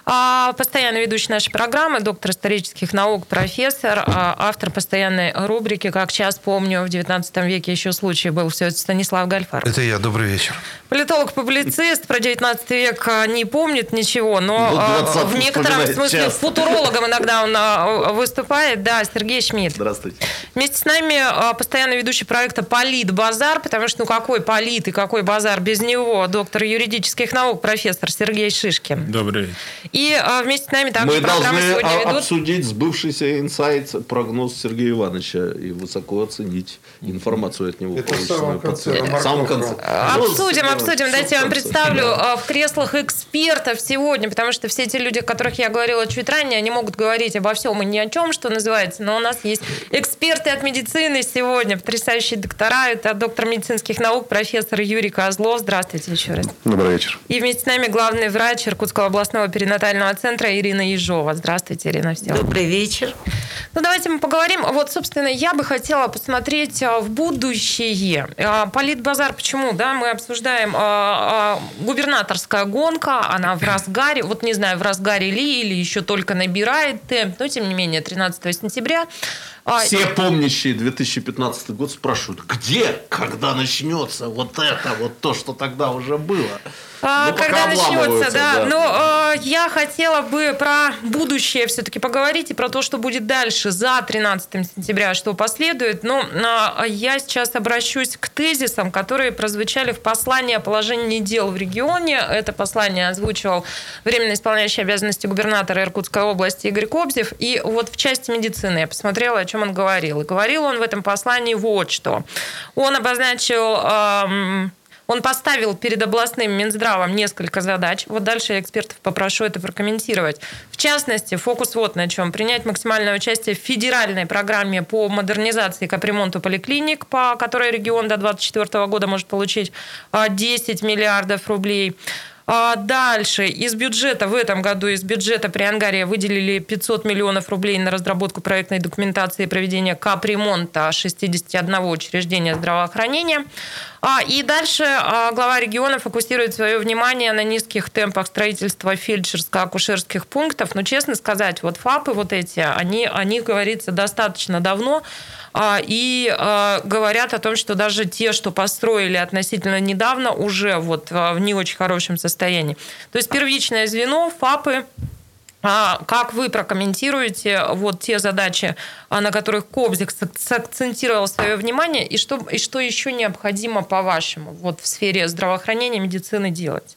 А, постоянно ведущий нашей программы, доктор исторических наук, профессор, а, автор постоянной рубрики «Как час помню, в 19 веке еще случай был». Все это Станислав Гальфар. Это я, добрый вечер. Политолог-публицист про 19 век не помнит ничего, но ну, в некотором смысле часто. футурологом иногда он выступает. Да, Сергей Шмидт. Здравствуйте. Вместе с нами а, постоянный ведущий проекта «Полит Базар», потому что ну какой полит и какой базар без него, доктор юридических наук, профессор Сергей Шишкин. Добрый И а, вместе с нами также Мы должны сегодня ведут... обсудить сбывшийся инсайт, прогноз Сергея Ивановича и высоко оценить информацию от него. Это в самом конце. В самом конце. Обсудим, обсудим. Дайте я вам представлю а, в креслах экспертов сегодня, потому что все эти люди, о которых я говорила чуть ранее, они могут говорить обо всем и ни о чем, что называется, но у нас есть эксперты от медицины сегодня потрясающие доктора. Это доктор медицинских наук, профессор Юрий Козлов. Здравствуйте еще раз. Добрый вечер. И вместе с нами главный врач Иркутского областного перинатального центра Ирина Ежова. Здравствуйте, Ирина. Всем. Добрый вечер. Ну, давайте мы поговорим. Вот, собственно, я бы хотела посмотреть а, в будущее. А, Политбазар, почему? Да, мы обсуждаем а, губернаторская гонка, она в разгаре. Вот не знаю, в разгаре ли или еще только набирает темп, но, тем не менее, 13 сентября все помнящие 2015 год спрашивают, где, когда начнется вот это, вот то, что тогда уже было. А, ну, когда начнется, да. да. Но э, я хотела бы про будущее все-таки поговорить и про то, что будет дальше, за 13 сентября, что последует. Но э, я сейчас обращусь к тезисам, которые прозвучали в послании о положении дел в регионе. Это послание озвучивал временно исполняющий обязанности губернатора Иркутской области Игорь Кобзев. И вот в части медицины я посмотрела, о чем он говорил. И говорил он в этом послании вот что. Он обозначил... Э, он поставил перед областным Минздравом несколько задач. Вот дальше я экспертов попрошу это прокомментировать. В частности, фокус вот на чем. Принять максимальное участие в федеральной программе по модернизации и капремонту поликлиник, по которой регион до 2024 года может получить 10 а, миллиардов рублей. А дальше из бюджета в этом году из бюджета при Ангаре выделили 500 миллионов рублей на разработку проектной документации и проведение капремонта 61 учреждения здравоохранения. А, и дальше а, глава региона фокусирует свое внимание на низких темпах строительства фельдшерско-акушерских пунктов. Но, честно сказать, вот ФАПы вот эти, они, о них говорится достаточно давно. А, и а, говорят о том, что даже те, что построили относительно недавно, уже вот а, в не очень хорошем состоянии. То есть первичное звено, ФАПы, как вы прокомментируете вот те задачи, на которых Кобзик сакцентировал свое внимание, и что, и что еще необходимо, по-вашему, вот в сфере здравоохранения, медицины делать?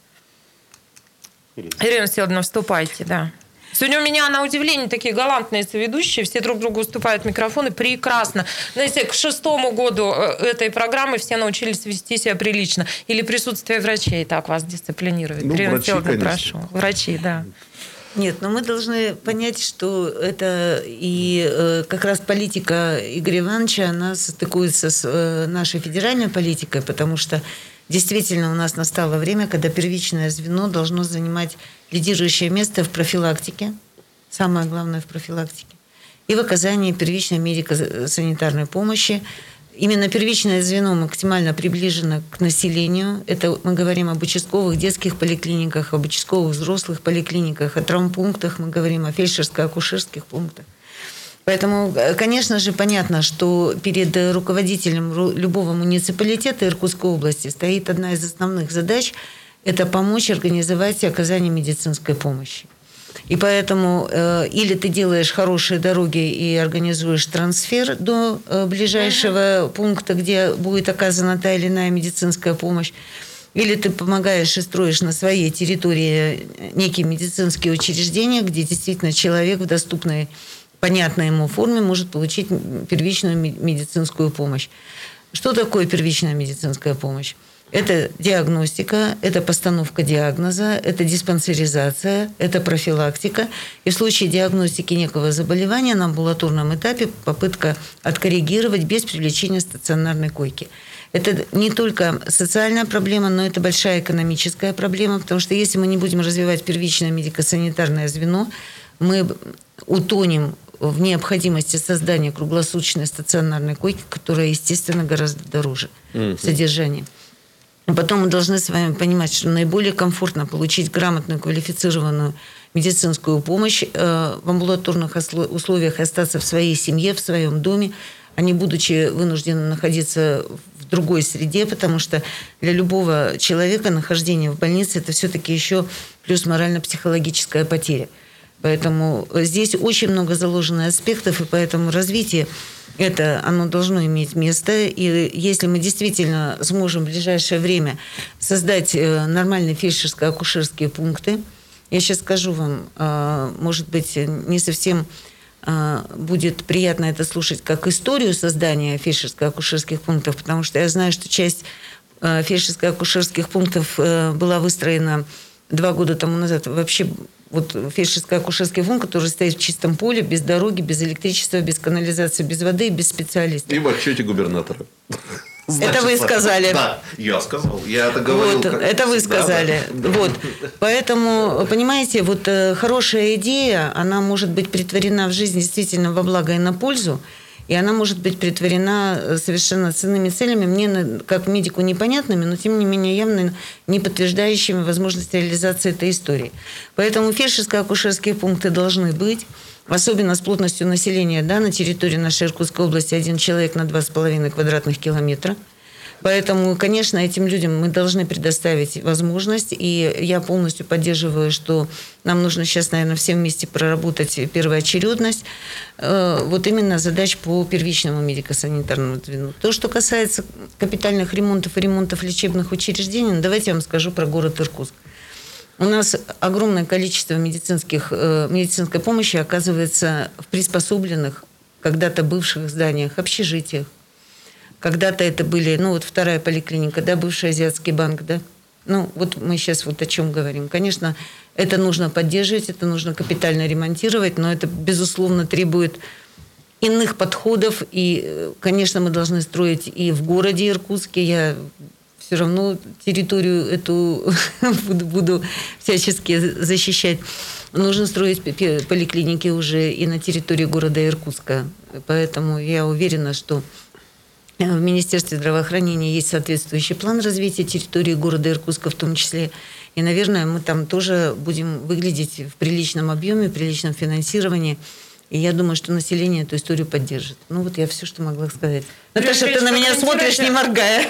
Ирина Селовна, вступайте, да. Сегодня у меня, на удивление, такие галантные соведущие, все друг другу уступают микрофоны, прекрасно. Знаете, к шестому году э, этой программы все научились вести себя прилично. Или присутствие врачей так вас дисциплинирует. Ну, врачи, конечно. прошу. Врачи, да. Нет, но мы должны понять, что это и э, как раз политика Игоря Ивановича, она стыкуется с э, нашей федеральной политикой, потому что действительно у нас настало время, когда первичное звено должно занимать лидирующее место в профилактике, самое главное в профилактике, и в оказании первичной медико-санитарной помощи. Именно первичное звено максимально приближено к населению. Это мы говорим об участковых детских поликлиниках, об участковых взрослых поликлиниках, о травмпунктах, мы говорим о фельдшерско-акушерских пунктах. Поэтому, э, конечно же, понятно, что перед руководителем любого муниципалитета Иркутской области стоит одна из основных задач – это помочь организовать оказание медицинской помощи. И поэтому э, или ты делаешь хорошие дороги и организуешь трансфер до э, ближайшего uh-huh. пункта, где будет оказана та или иная медицинская помощь, или ты помогаешь и строишь на своей территории некие медицинские учреждения, где действительно человек в доступной, понятной ему форме может получить первичную медицинскую помощь. Что такое первичная медицинская помощь? Это диагностика, это постановка диагноза, это диспансеризация, это профилактика. И в случае диагностики некого заболевания на амбулаторном этапе попытка откоррегировать без привлечения стационарной койки. Это не только социальная проблема, но это большая экономическая проблема, потому что если мы не будем развивать первичное медико-санитарное звено, мы утонем в необходимости создания круглосуточной стационарной койки, которая, естественно, гораздо дороже mm-hmm. в содержании. Потом мы должны с вами понимать, что наиболее комфортно получить грамотную, квалифицированную медицинскую помощь э, в амбулаторных условиях и остаться в своей семье, в своем доме, а не будучи вынуждены находиться в другой среде, потому что для любого человека нахождение в больнице это все-таки еще плюс морально-психологическая потеря. Поэтому здесь очень много заложено аспектов, и поэтому развитие это оно должно иметь место. И если мы действительно сможем в ближайшее время создать э, нормальные фельдшерско-акушерские пункты, я сейчас скажу вам, э, может быть, не совсем э, будет приятно это слушать как историю создания фельдшерско-акушерских пунктов, потому что я знаю, что часть фельдшерско-акушерских пунктов была выстроена два года тому назад вообще вот фельдшерско-акушерский фонд, который стоит в чистом поле, без дороги, без электричества, без канализации, без воды и без специалистов. И в отчете губернатора. Значит, это вы сказали. Да, я сказал. Я это говорил. Вот, это вы сказали. Да, да. Вот. Поэтому, понимаете, вот э, хорошая идея, она может быть притворена в жизнь действительно во благо и на пользу и она может быть притворена э, совершенно ценными целями, мне как медику непонятными, но тем не менее явно не подтверждающими возможность реализации этой истории. Поэтому фельдшерско-акушерские пункты должны быть, особенно с плотностью населения да, на территории нашей Иркутской области один человек на 2,5 квадратных километра – Поэтому, конечно, этим людям мы должны предоставить возможность. И я полностью поддерживаю, что нам нужно сейчас, наверное, всем вместе проработать первоочередность. Э, вот именно задач по первичному медико-санитарному звену. То, что касается капитальных ремонтов и ремонтов лечебных учреждений, ну, давайте я вам скажу про город Иркутск. У нас огромное количество медицинских, э, медицинской помощи оказывается в приспособленных когда-то бывших зданиях, общежитиях, когда-то это были, ну вот вторая поликлиника, да, бывший азиатский банк, да. Ну вот мы сейчас вот о чем говорим. Конечно, это нужно поддерживать, это нужно капитально ремонтировать, но это, безусловно, требует иных подходов. И, конечно, мы должны строить и в городе Иркутске. Я все равно территорию эту буду, буду всячески защищать. Нужно строить поликлиники уже и на территории города Иркутска. Поэтому я уверена, что в Министерстве здравоохранения есть соответствующий план развития территории города Иркутска в том числе. И, наверное, мы там тоже будем выглядеть в приличном объеме, в приличном финансировании. И я думаю, что население эту историю поддержит. Ну вот я все, что могла сказать. Наташа, ты на меня смотришь, не моргая.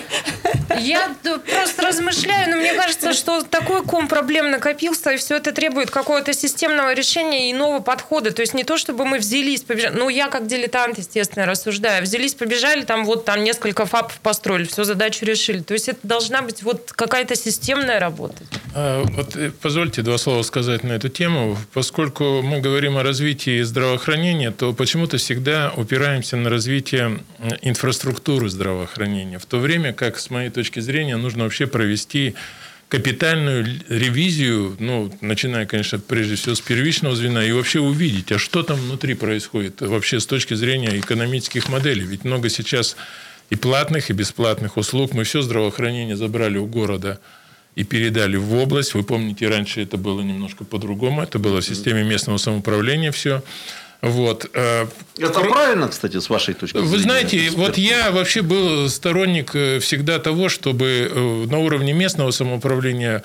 Я просто размышляю, но мне кажется, что такой ком проблем накопился, и все это требует какого-то системного решения и нового подхода. То есть не то, чтобы мы взялись, побежали. Ну, я как дилетант, естественно, рассуждаю. Взялись, побежали, там вот там несколько фапов построили, всю задачу решили. То есть это должна быть вот какая-то системная работа. А, вот э, позвольте два слова сказать на эту тему. Поскольку мы говорим о развитии здравоохранения, то почему-то всегда упираемся на развитие инфраструктуры здравоохранения. В то время как, с моей точки зрения, нужно вообще провести капитальную ревизию, ну, начиная, конечно, прежде всего с первичного звена, и вообще увидеть, а что там внутри происходит вообще с точки зрения экономических моделей. Ведь много сейчас и платных, и бесплатных услуг. Мы все здравоохранение забрали у города и передали в область. Вы помните, раньше это было немножко по-другому. Это было в системе местного самоуправления все. Вот. Э, Это Про... правильно, кстати, с вашей точки зрения? Вы знаете, вот я вообще был сторонник э, всегда того, чтобы э, на уровне местного самоуправления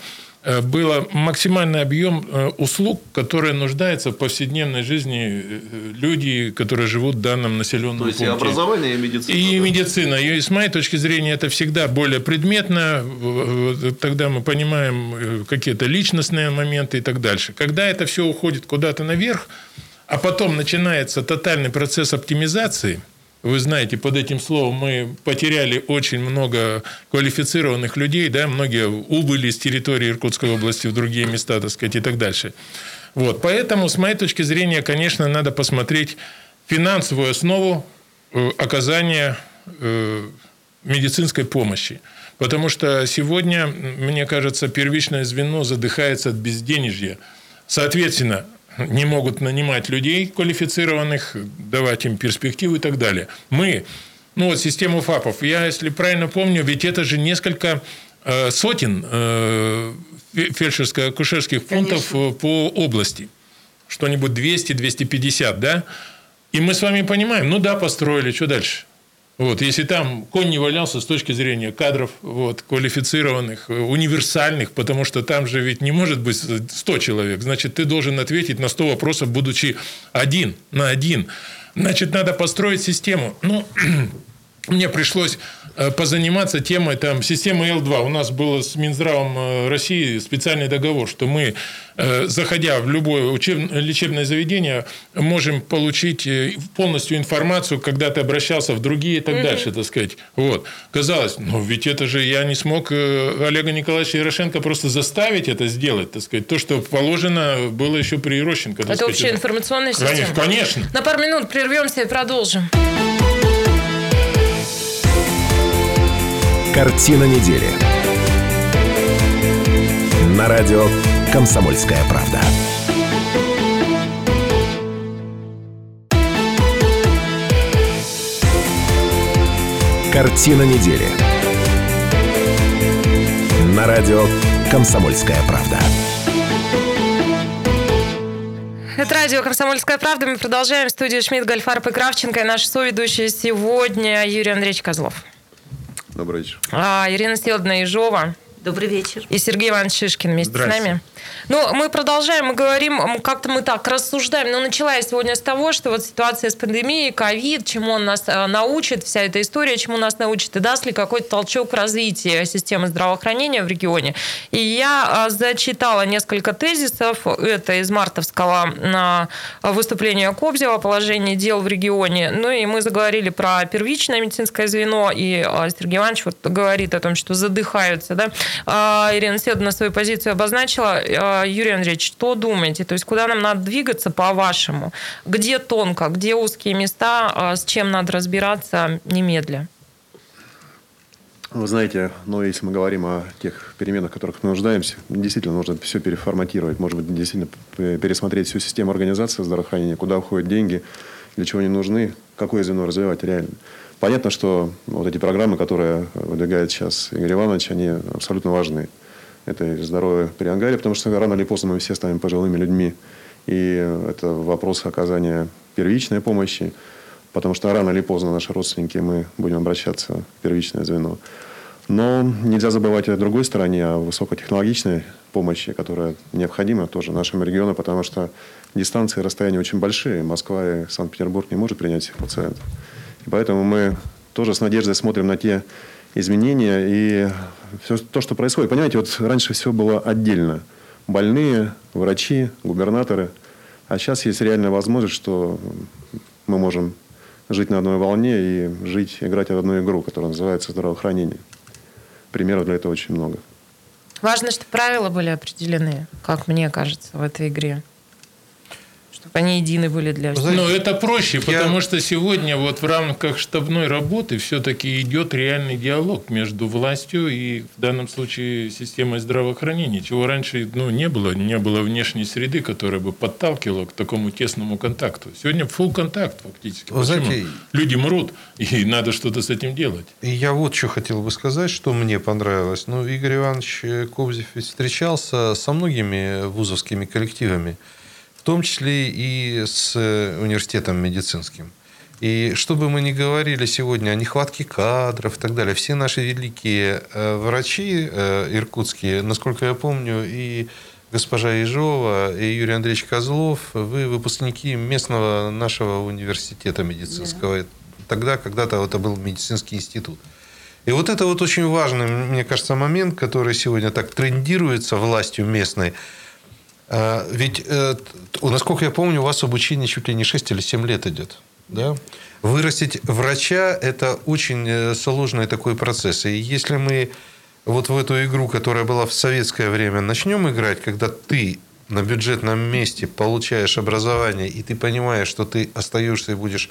был максимальный объем услуг, которые нуждаются в повседневной жизни люди, которые живут в данном населенном То есть пункте. и образование, и медицина. И да? медицина. И с моей точки зрения это всегда более предметно. Тогда мы понимаем какие-то личностные моменты и так дальше. Когда это все уходит куда-то наверх, а потом начинается тотальный процесс оптимизации. Вы знаете, под этим словом мы потеряли очень много квалифицированных людей, да, многие убыли с территории Иркутской области в другие места, так сказать, и так дальше. Вот, поэтому, с моей точки зрения, конечно, надо посмотреть финансовую основу э, оказания э, медицинской помощи. Потому что сегодня, мне кажется, первичное звено задыхается от безденежья. Соответственно, не могут нанимать людей квалифицированных, давать им перспективы и так далее. Мы, ну вот систему ФАПов, я, если правильно помню, ведь это же несколько э, сотен э, фельдшерско-акушерских пунктов Конечно. по области. Что-нибудь 200-250, да? И мы с вами понимаем, ну да, построили, что дальше? Вот, если там конь не валялся с точки зрения кадров, вот, квалифицированных, универсальных, потому что там же ведь не может быть 100 человек, значит, ты должен ответить на 100 вопросов, будучи один на один. Значит, надо построить систему. Ну, мне пришлось Э, позаниматься темой там, системы Л2. У нас был с Минздравом э, России специальный договор, что мы, э, заходя в любое учеб... лечебное заведение, можем получить полностью информацию, когда ты обращался в другие и так mm-hmm. дальше, так сказать. Вот. Казалось, ну ведь это же я не смог Олега Николаевича Ярошенко просто заставить это сделать, так сказать. То, что положено было еще при Ерощенко. Это сказать. общая информационная система? Конечно, конечно. На пару минут прервемся и продолжим. Картина недели. На радио «Комсомольская правда». Картина недели. На радио «Комсомольская правда». Это радио «Комсомольская правда». Мы продолжаем. В студии Шмидт, Гольфарб и Кравченко. И наш соведущий сегодня Юрий Андреевич Козлов. Добрый вечер. А, Ирина Селдна Ежова. Добрый вечер. И Сергей Иванович Шишкин вместе с нами. Ну, мы продолжаем, мы говорим, как-то мы так рассуждаем. Но начала я сегодня с того, что вот ситуация с пандемией, ковид, чему он нас э, научит, вся эта история, чему нас научит, и даст ли какой-то толчок развития системы здравоохранения в регионе. И я э, зачитала несколько тезисов. Это из мартовского на выступления Кобзева положение дел в регионе. Ну и мы заговорили про первичное медицинское звено, и э, Сергей Иванович вот говорит о том, что задыхаются, да. А, Ирина Седовна свою позицию обозначила. А, Юрий Андреевич, что думаете? То есть куда нам надо двигаться по-вашему? Где тонко, где узкие места, а, с чем надо разбираться немедля? Вы знаете, но если мы говорим о тех переменах, в которых мы нуждаемся, действительно нужно все переформатировать, может быть, действительно пересмотреть всю систему организации здравоохранения, куда уходят деньги, для чего они нужны, какое звено развивать реально. Понятно, что вот эти программы, которые выдвигает сейчас Игорь Иванович, они абсолютно важны. Это здоровье при ангаре, потому что рано или поздно мы все станем пожилыми людьми. И это вопрос оказания первичной помощи, потому что рано или поздно наши родственники, мы будем обращаться в первичное звено. Но нельзя забывать о другой стороне, о высокотехнологичной помощи, которая необходима тоже нашему региону, потому что дистанции и расстояния очень большие. Москва и Санкт-Петербург не может принять всех пациентов. И поэтому мы тоже с надеждой смотрим на те изменения и все то, что происходит. Понимаете, вот раньше все было отдельно. Больные, врачи, губернаторы. А сейчас есть реальная возможность, что мы можем жить на одной волне и жить, играть в одну игру, которая называется здравоохранение. Примеров для этого очень много. Важно, что правила были определены, как мне кажется, в этой игре чтобы они едины были для всех. Но это проще, я... потому что сегодня вот в рамках штабной работы все-таки идет реальный диалог между властью и в данном случае системой здравоохранения, чего раньше ну, не было, не было внешней среды, которая бы подталкивала к такому тесному контакту. Сегодня full контакт фактически. Вы знаете, Люди мрут, и надо что-то с этим делать. И я вот что хотел бы сказать, что мне понравилось. Ну, Игорь Иванович Кобзев встречался со многими вузовскими коллективами том числе и с э, университетом медицинским. И что бы мы ни говорили сегодня о нехватке кадров и так далее, все наши великие э, врачи э, иркутские, насколько я помню, и госпожа Ежова, и Юрий Андреевич Козлов, вы выпускники местного нашего университета медицинского. Да. Тогда когда-то это был медицинский институт. И вот это вот очень важный, мне кажется, момент, который сегодня так трендируется властью местной – ведь, э, насколько я помню, у вас обучение чуть ли не 6 или 7 лет идет. Да? Вырастить врача – это очень э, сложный такой процесс. И если мы вот в эту игру, которая была в советское время, начнем играть, когда ты на бюджетном месте получаешь образование, и ты понимаешь, что ты остаешься и будешь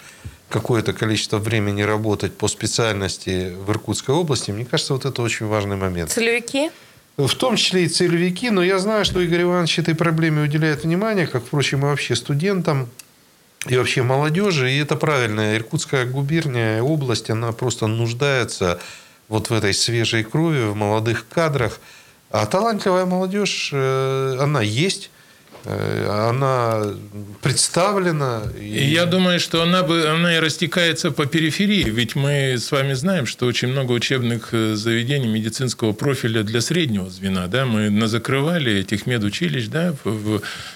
какое-то количество времени работать по специальности в Иркутской области, мне кажется, вот это очень важный момент. Целевики? В том числе и целевики, но я знаю, что Игорь Иванович этой проблеме уделяет внимание, как, впрочем, и вообще студентам, и вообще молодежи. И это правильно. Иркутская губерния, область, она просто нуждается вот в этой свежей крови, в молодых кадрах. А талантливая молодежь, э, она есть. Э, она представлена. И... я думаю, что она, бы, она и растекается по периферии. Ведь мы с вами знаем, что очень много учебных э, заведений медицинского профиля для среднего звена. Да? Мы закрывали этих медучилищ. Да?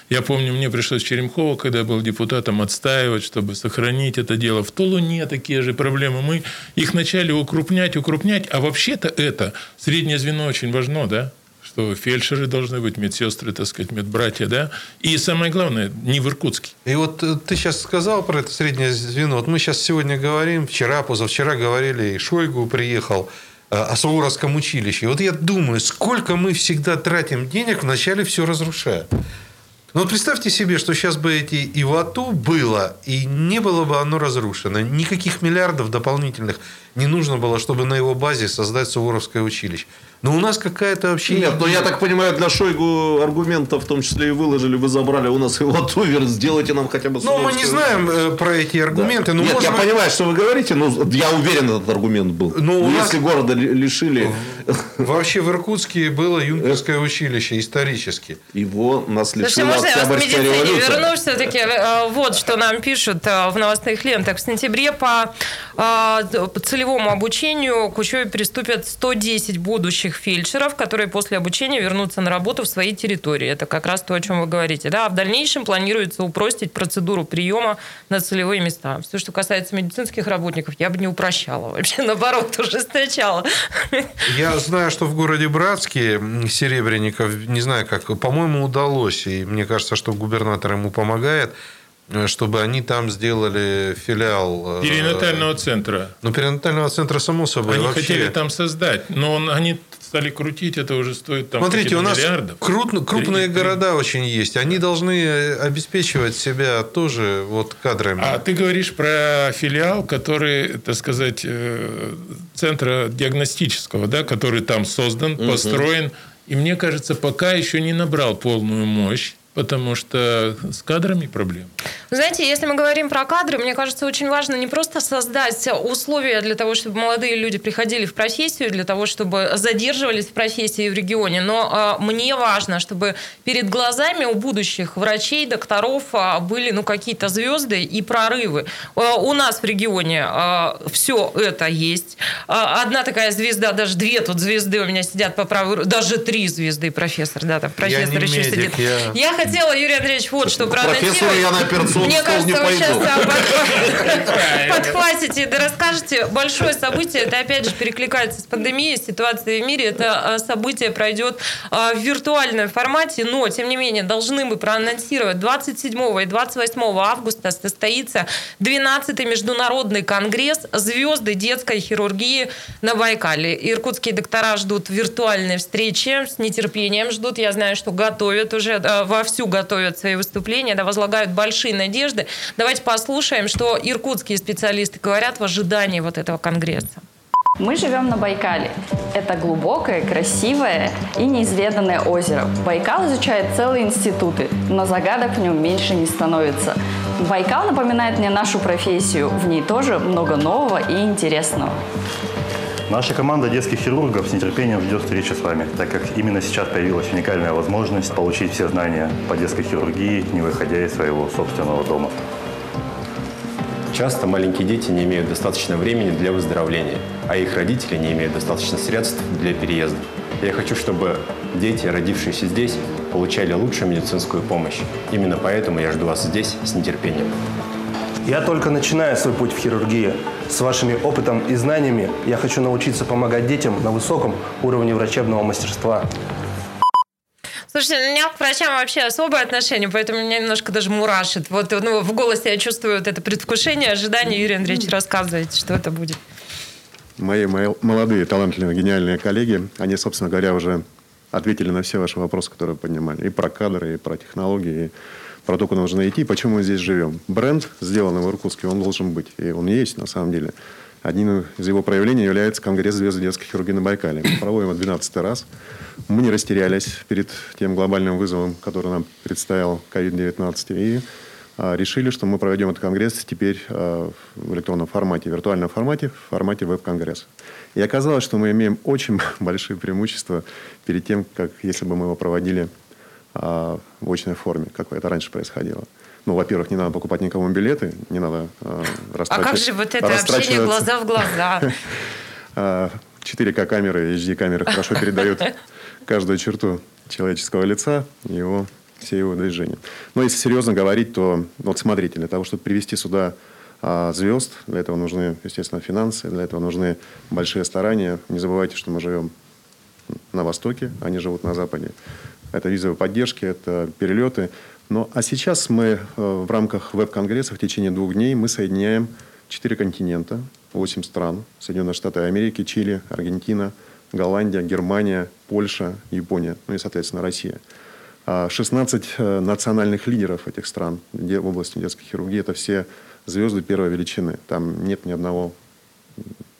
Я помню, мне пришлось в Черемхово, когда был депутатом, отстаивать, чтобы сохранить это дело. В Тулуне такие же проблемы. Мы их начали укрупнять, укрупнять. А вообще-то это среднее звено очень важно. Да? Что фельдшеры должны быть, медсестры, так сказать, медбратья, да? И самое главное, не в Иркутске. И вот э, ты сейчас сказал про это среднее звено. Вот мы сейчас сегодня говорим, вчера, позавчера говорили, и Шойгу приехал э, о Суворовском училище. Вот я думаю, сколько мы всегда тратим денег, вначале все разрушая. Ну вот представьте себе, что сейчас бы эти ИВАТУ было, и не было бы оно разрушено. Никаких миллиардов дополнительных не нужно было, чтобы на его базе создать Суворовское училище. Но у нас какая-то вообще... Нет, но я так понимаю, для Шойгу аргументов в том числе и выложили, вы забрали у нас его тувер, сделайте нам хотя бы... Ну, мы не знаем э, про эти аргументы. Да. Но Нет, можно... я понимаю, что вы говорите, но я уверен, этот аргумент был. Ну, у Если нас... города лишили... Вообще в Иркутске было юнкерское училище исторически. Его нас лишила Октябрьская революция. Верну все-таки, э, вот что нам пишут э, в новостных лентах. В сентябре по целевому обучению к учебе приступят 110 будущих будущих фельдшеров, которые после обучения вернутся на работу в своей территории. Это как раз то, о чем вы говорите. Да? А в дальнейшем планируется упростить процедуру приема на целевые места. Все, что касается медицинских работников, я бы не упрощала. Вообще, наоборот, ужесточала. Я знаю, что в городе Братске Серебренников, не знаю как, по-моему, удалось. И мне кажется, что губернатор ему помогает чтобы они там сделали филиал... Э, перинатального центра. Ну, перинатального центра, само собой. Они вообще... хотели там создать, но он, они стали крутить, это уже стоит там Смотрите, у нас миллиардов. Крут, крупные Три, города очень есть. Они должны э, обеспечивать себя тоже вот кадрами. А ты говоришь про филиал, который, так сказать, э, центра диагностического, да, который там создан, угу. построен. И мне кажется, пока еще не набрал полную мощь потому что с кадрами проблем. Знаете, если мы говорим про кадры, мне кажется, очень важно не просто создать условия для того, чтобы молодые люди приходили в профессию, для того, чтобы задерживались в профессии в регионе, но э, мне важно, чтобы перед глазами у будущих врачей, докторов э, были ну, какие-то звезды и прорывы. Э, у нас в регионе э, все это есть. Э, одна такая звезда, даже две тут звезды у меня сидят по правую даже три звезды, профессор, да, там профессор я еще медик, сидит. Я... я хотела, Юрий Андреевич, вот что проанонсировать. я на операционный Мне кажется, не вы сейчас подхватите да расскажете. Большое событие, это опять же перекликается с пандемией, ситуацией в мире. Это а, событие пройдет а, в виртуальном формате, но, тем не менее, должны мы проанонсировать 27 и 28 августа состоится 12-й международный конгресс «Звезды детской хирургии» на Байкале. Иркутские доктора ждут виртуальной встречи, с нетерпением ждут. Я знаю, что готовят уже а, во вовсю готовят свои выступления, да, возлагают большие надежды. Давайте послушаем, что иркутские специалисты говорят в ожидании вот этого конгресса. Мы живем на Байкале. Это глубокое, красивое и неизведанное озеро. Байкал изучает целые институты, но загадок в нем меньше не становится. Байкал напоминает мне нашу профессию. В ней тоже много нового и интересного. Наша команда детских хирургов с нетерпением ждет встречи с вами, так как именно сейчас появилась уникальная возможность получить все знания по детской хирургии, не выходя из своего собственного дома. Часто маленькие дети не имеют достаточно времени для выздоровления, а их родители не имеют достаточно средств для переезда. Я хочу, чтобы дети, родившиеся здесь, получали лучшую медицинскую помощь. Именно поэтому я жду вас здесь с нетерпением. Я только начинаю свой путь в хирургии. С вашими опытом и знаниями я хочу научиться помогать детям на высоком уровне врачебного мастерства. Слушайте, у меня к врачам вообще особое отношение, поэтому меня немножко даже мурашит. Вот ну, в голосе я чувствую вот это предвкушение, ожидание. Юрий Андреевич, рассказывайте, что это будет. Мои, мои молодые, талантливые, гениальные коллеги, они, собственно говоря, уже ответили на все ваши вопросы, которые поднимали. И про кадры, и про технологии, и про то, куда нужно идти, почему мы здесь живем. Бренд, сделанный в Иркутске, он должен быть. И он есть, на самом деле. Одним из его проявлений является Конгресс звезд детской хирургии на Байкале. Мы проводим его 12 раз. Мы не растерялись перед тем глобальным вызовом, который нам представил COVID-19. И а, решили, что мы проведем этот конгресс теперь а, в электронном формате, в виртуальном формате, в формате веб-конгресса. И оказалось, что мы имеем очень большие преимущества перед тем, как если бы мы его проводили в очной форме, как это раньше происходило. Ну, во-первых, не надо покупать никому билеты, не надо э, А как же вот это общение глаза в глаза? 4К камеры, HD камеры хорошо передают каждую черту человеческого лица, его, все его движения. Но если серьезно говорить, то вот смотрите, для того, чтобы привести сюда а, звезд, для этого нужны, естественно, финансы, для этого нужны большие старания. Не забывайте, что мы живем на Востоке, они живут на Западе. Это визовые поддержки, это перелеты. Но, а сейчас мы э, в рамках веб-конгресса в течение двух дней мы соединяем четыре континента, восемь стран. Соединенные Штаты Америки, Чили, Аргентина, Голландия, Германия, Польша, Япония, ну и, соответственно, Россия. 16 а э, национальных лидеров этих стран в области детской хирургии – это все звезды первой величины. Там нет ни одного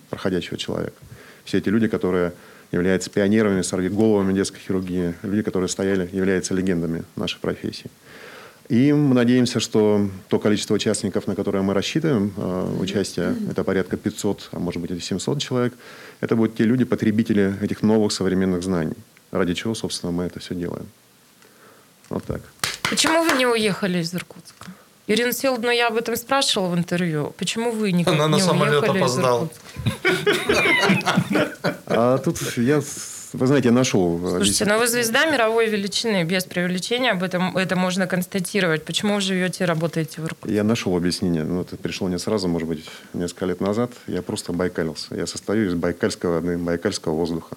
проходящего человека. Все эти люди, которые являются пионерами, сорвиголовыми детской хирургии, люди, которые стояли, являются легендами нашей профессии. И мы надеемся, что то количество участников, на которое мы рассчитываем, э, участие, это порядка 500, а может быть и 700 человек, это будут те люди, потребители этих новых современных знаний. Ради чего, собственно, мы это все делаем. Вот так. Почему вы не уехали из Иркутска? Ирина Селдовна, я об этом спрашивала в интервью. Почему вы не, Она не на самолет уехали опоздала. А тут я вы знаете, я нашел... Э, Слушайте, но вы звезда мировой величины, без преувеличения, об этом это можно констатировать. Почему вы живете и работаете в Иркутске? Я нашел объяснение. Ну, это пришло не сразу, может быть, несколько лет назад. Я просто байкалился. Я состою из байкальского воды, байкальского воздуха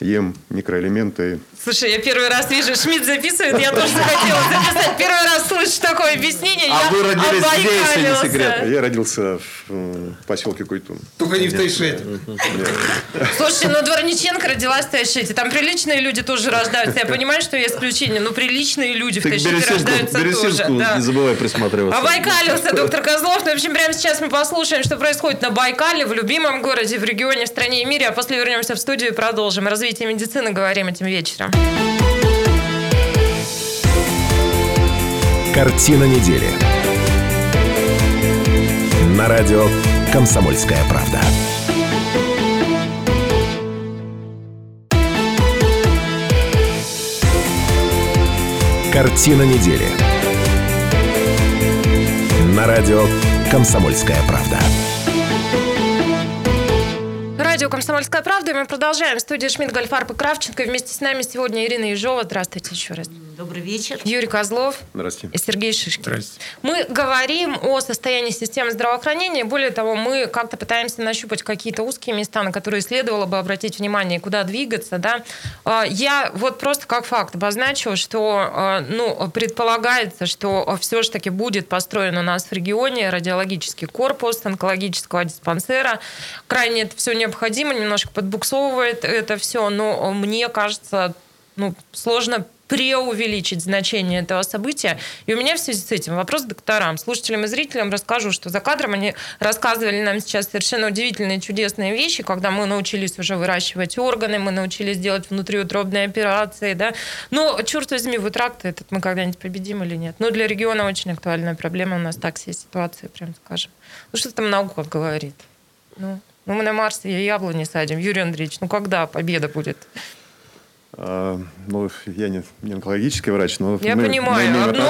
ем микроэлементы. Слушай, я первый раз вижу, Шмидт записывает, я тоже захотела записать. Первый раз слышу такое объяснение. А я вы родились где, если не секрет? Я родился в поселке Куйтун. Только не в Тайшете. Слушайте, ну Дворниченко родилась в Тайшете. Там приличные люди тоже рождаются. Я понимаю, что есть исключение, но приличные люди в Тайшете рождаются тоже. не забывай присматриваться. А Байкалился доктор Козлов. Ну, в общем, прямо сейчас мы послушаем, что происходит на Байкале, в любимом городе, в регионе, в стране и мире. А после вернемся в студию и продолжим развитие развитии медицины говорим этим вечером. Картина недели. На радио «Комсомольская правда». Картина недели. На радио «Комсомольская правда». «Комсомольская правда». И мы продолжаем. В студии Шмидт, Гольфарб и Кравченко. Вместе с нами сегодня Ирина Ежова. Здравствуйте еще раз. Добрый вечер. Юрий Козлов. Здравствуйте. И Сергей Шишкин. Здравствуйте. Мы говорим о состоянии системы здравоохранения. Более того, мы как-то пытаемся нащупать какие-то узкие места, на которые следовало бы обратить внимание, и куда двигаться. Да? А, я вот просто как факт обозначила, что а, ну, предполагается, что все-таки будет построен у нас в регионе радиологический корпус онкологического диспансера. Крайне это все необходимо, немножко подбуксовывает это все, но мне кажется, ну, сложно преувеличить значение этого события. И у меня в связи с этим вопрос к докторам, слушателям и зрителям расскажу, что за кадром они рассказывали нам сейчас совершенно удивительные, чудесные вещи, когда мы научились уже выращивать органы, мы научились делать внутриутробные операции, да. Но, черт возьми, вот рак этот мы когда-нибудь победим или нет? Ну, для региона очень актуальная проблема, у нас так все ситуации, прям скажем. Ну, что там наука говорит? Ну, ну мы на Марсе яблони садим. Юрий Андреевич, ну когда победа будет? А, ну, я не, не онкологический врач, но... Я мы, понимаю. Мы Одно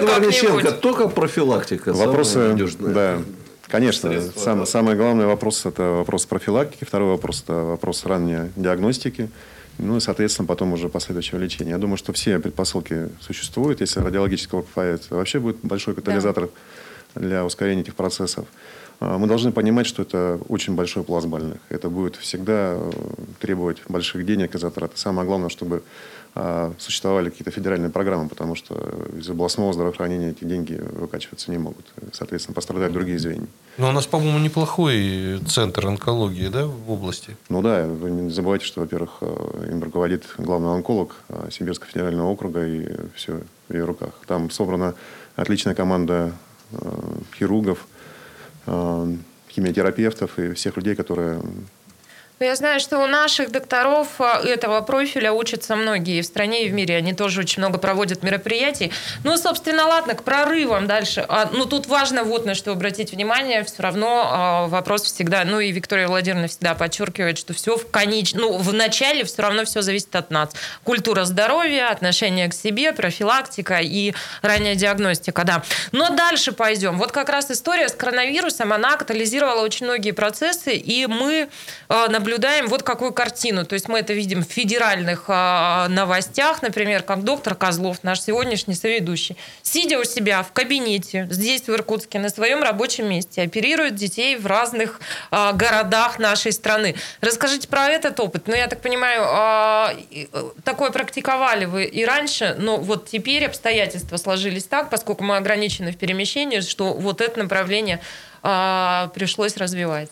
Дворниченко, только профилактика. Вопросы, да, конечно. Сам, самый главный вопрос – это вопрос профилактики. Второй вопрос – это вопрос ранней диагностики. Ну и, соответственно, потом уже последующего лечения. Я думаю, что все предпосылки существуют. Если радиологического появится, вообще будет большой катализатор да. для ускорения этих процессов. А, мы должны понимать, что это очень большой пласт больных. Это будет всегда э, требовать больших денег и затрат. И самое главное, чтобы а, существовали какие-то федеральные программы, потому что из областного здравоохранения эти деньги выкачиваться не могут. Соответственно, пострадают другие звенья. Но у нас, по-моему, неплохой центр онкологии да, в области. Ну да, вы не забывайте, что, во-первых, э, им руководит главный онколог э, Сибирского федерального округа, и все в ее руках. Там собрана отличная команда хирургов, химиотерапевтов и всех людей, которые я знаю, что у наших докторов а, этого профиля учатся многие в стране, и в мире. Они тоже очень много проводят мероприятий. Ну, собственно, ладно, к прорывам дальше. А, ну, тут важно вот на что обратить внимание. Все равно а, вопрос всегда, ну, и Виктория Владимировна всегда подчеркивает, что все в конеч... ну, в начале все равно все зависит от нас. Культура здоровья, отношение к себе, профилактика и ранняя диагностика, да. Но дальше пойдем. Вот как раз история с коронавирусом, она катализировала очень многие процессы, и мы наблюдаем наблюдаем вот какую картину. То есть мы это видим в федеральных а, новостях, например, как доктор Козлов, наш сегодняшний соведущий, сидя у себя в кабинете здесь, в Иркутске, на своем рабочем месте, оперирует детей в разных а, городах нашей страны. Расскажите про этот опыт. Ну, я так понимаю, а, такое практиковали вы и раньше, но вот теперь обстоятельства сложились так, поскольку мы ограничены в перемещении, что вот это направление пришлось развивать.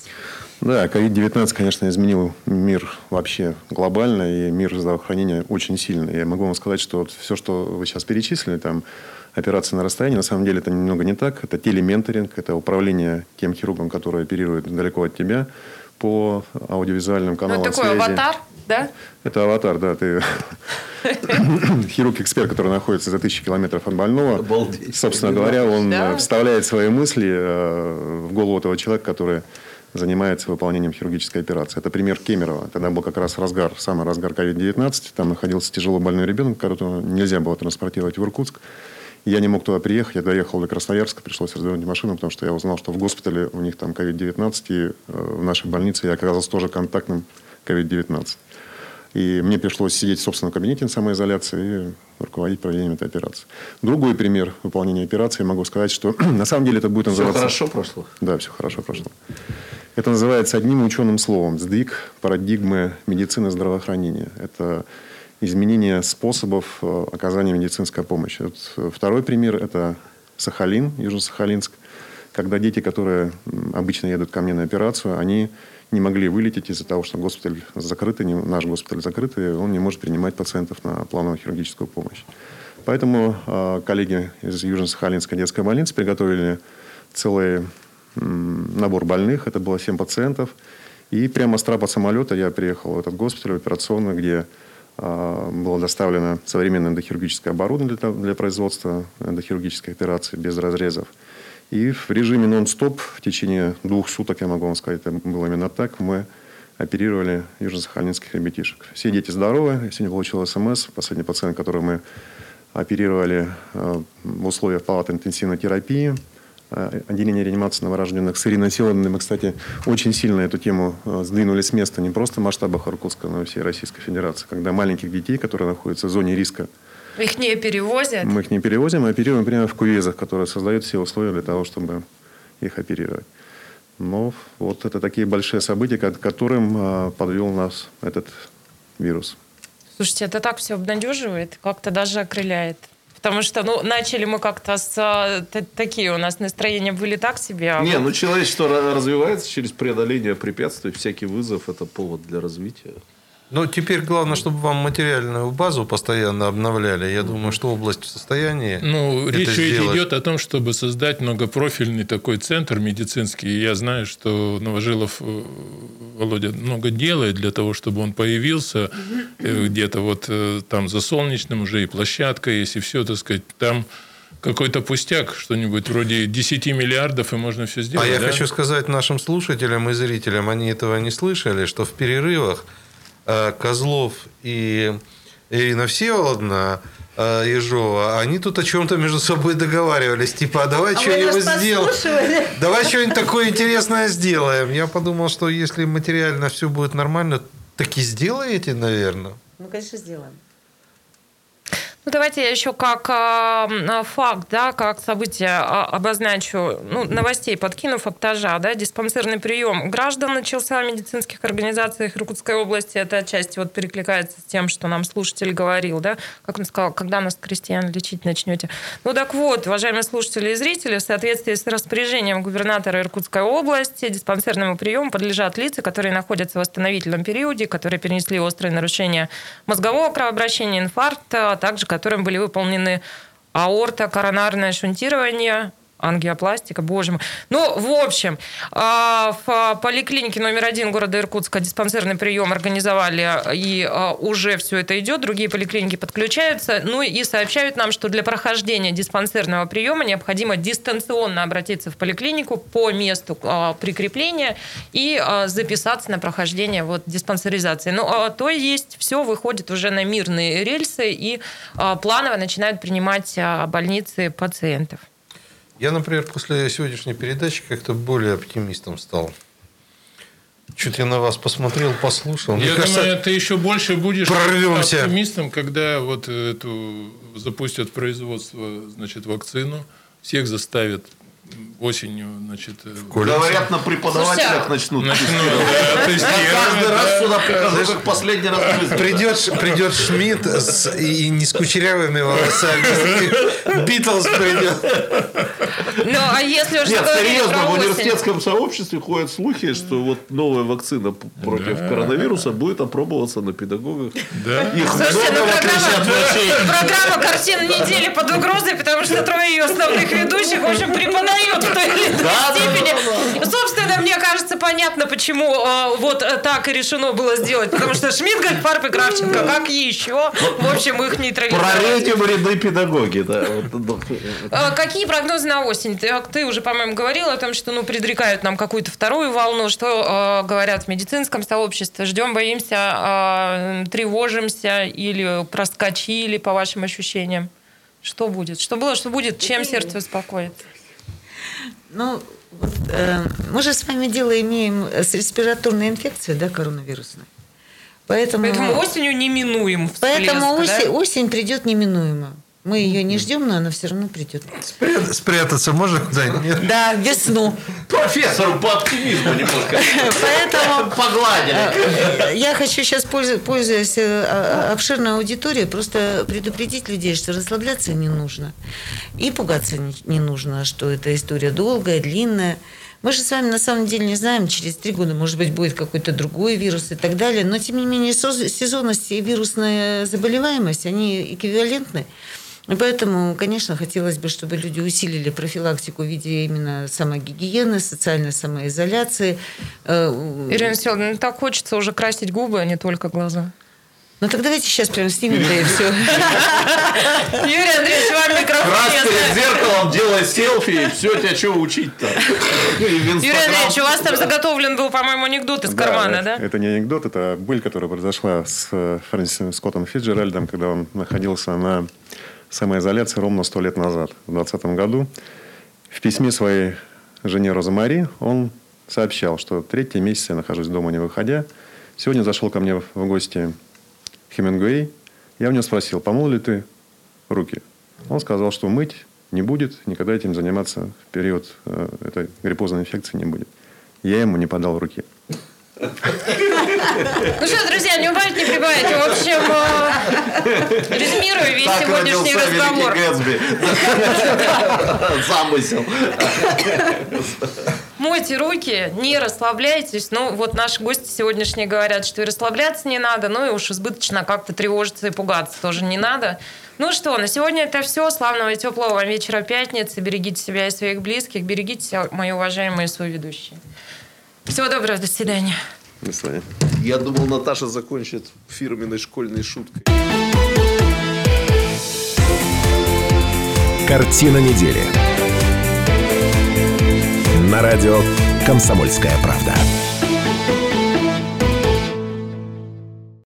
Да, COVID-19, конечно, изменил мир вообще глобально, и мир здравоохранения очень сильно. Я могу вам сказать, что вот все, что вы сейчас перечислили, там, операции на расстоянии, на самом деле это немного не так. Это телементоринг, это управление тем хирургом, который оперирует далеко от тебя по аудиовизуальным каналам Ну, такой связи. аватар, да? Это аватар, да. Ты хирург-эксперт, который находится за тысячи километров от больного. Обалдеть. Собственно говоря, он да. вставляет свои мысли э, в голову этого человека, который занимается выполнением хирургической операции. Это пример Кемерово. Тогда был как раз разгар, самый разгар COVID-19. Там находился тяжело больной ребенок, которого нельзя было транспортировать в Иркутск. Я не мог туда приехать. Я доехал до Красноярска, пришлось развернуть машину, потому что я узнал, что в госпитале у них там COVID-19, и э, в нашей больнице я оказался тоже контактным COVID-19. И мне пришлось сидеть в собственном кабинете на самоизоляции и руководить проведением этой операции. Другой пример выполнения операции, могу сказать, что на самом деле это будет называться... Все хорошо прошло? Да, все хорошо прошло. Это называется одним ученым словом сдвиг парадигмы медицины здравоохранения. Это изменение способов э, оказания медицинской помощи. Вот э, второй пример – это Сахалин, Южно-Сахалинск, когда дети, которые обычно едут ко мне на операцию, они не могли вылететь из-за того, что госпиталь закрытый, наш госпиталь закрытый, он не может принимать пациентов на плановую хирургическую помощь. Поэтому э, коллеги из Южно-Сахалинской детской больницы приготовили целые набор больных, это было 7 пациентов. И прямо с трапа самолета я приехал в этот госпиталь, в операционную, где э, было доставлено современное эндохирургическое оборудование для, для производства эндохирургической операции без разрезов. И в режиме нон-стоп в течение двух суток, я могу вам сказать, это было именно так, мы оперировали южно-сахалинских ребятишек. Все дети здоровы. Я сегодня получил смс. Последний пациент, который мы оперировали э, в условиях палаты интенсивной терапии – отделение реанимации новорожденных с Ириной Силовной. Мы, кстати, очень сильно эту тему э, сдвинули с места не просто в масштабах Иркутска, но и всей Российской Федерации. Когда маленьких детей, которые находятся в зоне риска, их не перевозят? Мы их не перевозим, мы оперируем прямо в кувезах, которые создают все условия для того, чтобы их оперировать. Но вот это такие большие события, к которым э, подвел нас этот вирус. Слушайте, это так все обнадеживает, как-то даже окрыляет. Потому что, ну, начали мы как-то с... А, такие у нас настроения были так себе. А Не, вот... ну, человечество развивается через преодоление препятствий. Всякий вызов – это повод для развития. Ну, теперь главное, чтобы вам материальную базу постоянно обновляли. Я думаю, что область в состоянии. Ну, речь сделать. идет о том, чтобы создать многопрофильный такой центр медицинский. Я знаю, что Новожилов э, Володя много делает для того, чтобы он появился э, где-то вот э, там за солнечным уже и площадка есть, и все, так сказать, там какой-то пустяк, что-нибудь вроде 10 миллиардов, и можно все сделать. А да? я хочу сказать нашим слушателям и зрителям, они этого не слышали, что в перерывах Козлов и Ирина Всеволодовна э, Ежова, они тут о чем-то между собой договаривались. Типа, а давай а что-нибудь сделаем. Давай что-нибудь такое интересное сделаем. Я подумал, что если материально все будет нормально, так и сделаете, наверное. Ну, конечно, сделаем. Ну, давайте я еще как э, факт, да, как событие э, обозначу, ну, новостей подкину фактажа, да, диспансерный прием граждан начался в медицинских организациях Иркутской области. Это отчасти вот перекликается с тем, что нам слушатель говорил, да, как он сказал, когда нас крестьян лечить начнете. Ну, так вот, уважаемые слушатели и зрители, в соответствии с распоряжением губернатора Иркутской области диспансерному приему подлежат лица, которые находятся в восстановительном периоде, которые перенесли острые нарушения мозгового кровообращения, инфаркта, а также которым были выполнены аорта, коронарное шунтирование, ангиопластика, боже мой. Ну, в общем, а, в поликлинике номер один города Иркутска диспансерный прием организовали, и а, уже все это идет, другие поликлиники подключаются, ну и сообщают нам, что для прохождения диспансерного приема необходимо дистанционно обратиться в поликлинику по месту а, прикрепления и записаться на прохождение вот диспансеризации. Ну, то есть все выходит уже на мирные рельсы и планово начинают принимать больницы пациентов. Я, например, после сегодняшней передачи как-то более оптимистом стал. Чуть я на вас посмотрел, послушал. Я Мне думаю, кажется, ты еще больше будешь прорвемся. оптимистом, когда вот эту запустят производство, значит, вакцину, всех заставят осенью, значит... Э, Говорят, на преподавателях начнут. Начнут, да, Каждый раз сюда прихожу, как последний раз Придет, придет Шмидт с, и не с кучерявыми волосами. Битлз придет. Ну, а если уже Нет, серьезно, в университетском сообществе ходят слухи, что вот новая вакцина против коронавируса будет опробоваться на педагогах. Да. Их Слушайте, ну, программа, программа «Картина недели» под угрозой, потому что трое ее основных ведущих, в общем, преподают в той или иной степени. Собственно, мне кажется, понятно, почему э, вот так и решено было сделать. Потому что Шмидт, Гальфарб и Кравченко, как еще, в общем, их нейтрализовать. Прорейте ряды педагоги, да. Э, какие прогнозы на осень? Ты, уже, по-моему, говорил о том, что ну, предрекают нам какую-то вторую волну. Что э, говорят в медицинском сообществе? Ждем, боимся, э, тревожимся или проскочили, по вашим ощущениям? Что будет? Что было, что будет? Чем сердце успокоится? Ну, вот, э, мы же с вами дело имеем с респираторной инфекцией, да, коронавирусной. Поэтому, Поэтому осенью неминуем всплеск, Поэтому осень, да? осень придет неминуемо. Мы ее не ждем, но она все равно придет. Спрят, спрятаться можно куда-нибудь? Да, весну. Профессору по оптимизму немножко. Поэтому погладили. Э, я хочу сейчас, пользуясь э, обширной аудиторией, просто предупредить людей, что расслабляться не нужно. И пугаться не нужно, что эта история долгая, длинная. Мы же с вами на самом деле не знаем, через три года, может быть, будет какой-то другой вирус и так далее. Но, тем не менее, сезонность и вирусная заболеваемость, они эквивалентны. И поэтому, конечно, хотелось бы, чтобы люди усилили профилактику в виде именно самогигиены, социальной самоизоляции. Э, Ирина Селовна, ну так хочется уже красить губы, а не только глаза. Ну так давайте сейчас прям снимем, да и все. Юрий Андреевич, вам микрофон. Раз перед зеркалом делай селфи, и все, тебя что учить-то? Юрий Андреевич, у вас там заготовлен был, по-моему, анекдот из кармана, да? Это не анекдот, это быль, которая произошла с э, Фрэнсисом Скоттом Фиджеральдом, когда он находился на самоизоляции ровно сто лет назад, в 2020 году. В письме своей жене Розамари он сообщал, что третий месяц я нахожусь дома, не выходя. Сегодня зашел ко мне в гости Хемингуэй. Я у него спросил, помыл ли ты руки? Он сказал, что мыть не будет, никогда этим заниматься в период э, этой гриппозной инфекции не будет. Я ему не подал руки. Ну что, друзья, не убавить, не прибавить. В общем, э, резюмирую весь так сегодняшний разговор. Замысел. Мойте руки, не расслабляйтесь. Ну, вот наши гости сегодняшние говорят, что и расслабляться не надо, ну и уж избыточно как-то тревожиться и пугаться тоже не надо. Ну что, на сегодня это все. Славного и теплого вам вечера пятницы. Берегите себя и своих близких. Берегите себя, мои уважаемые соведущие. Всего доброго, до свидания. До свидания. Я думал, Наташа закончит фирменной школьной шуткой. Картина недели. На радио «Комсомольская правда».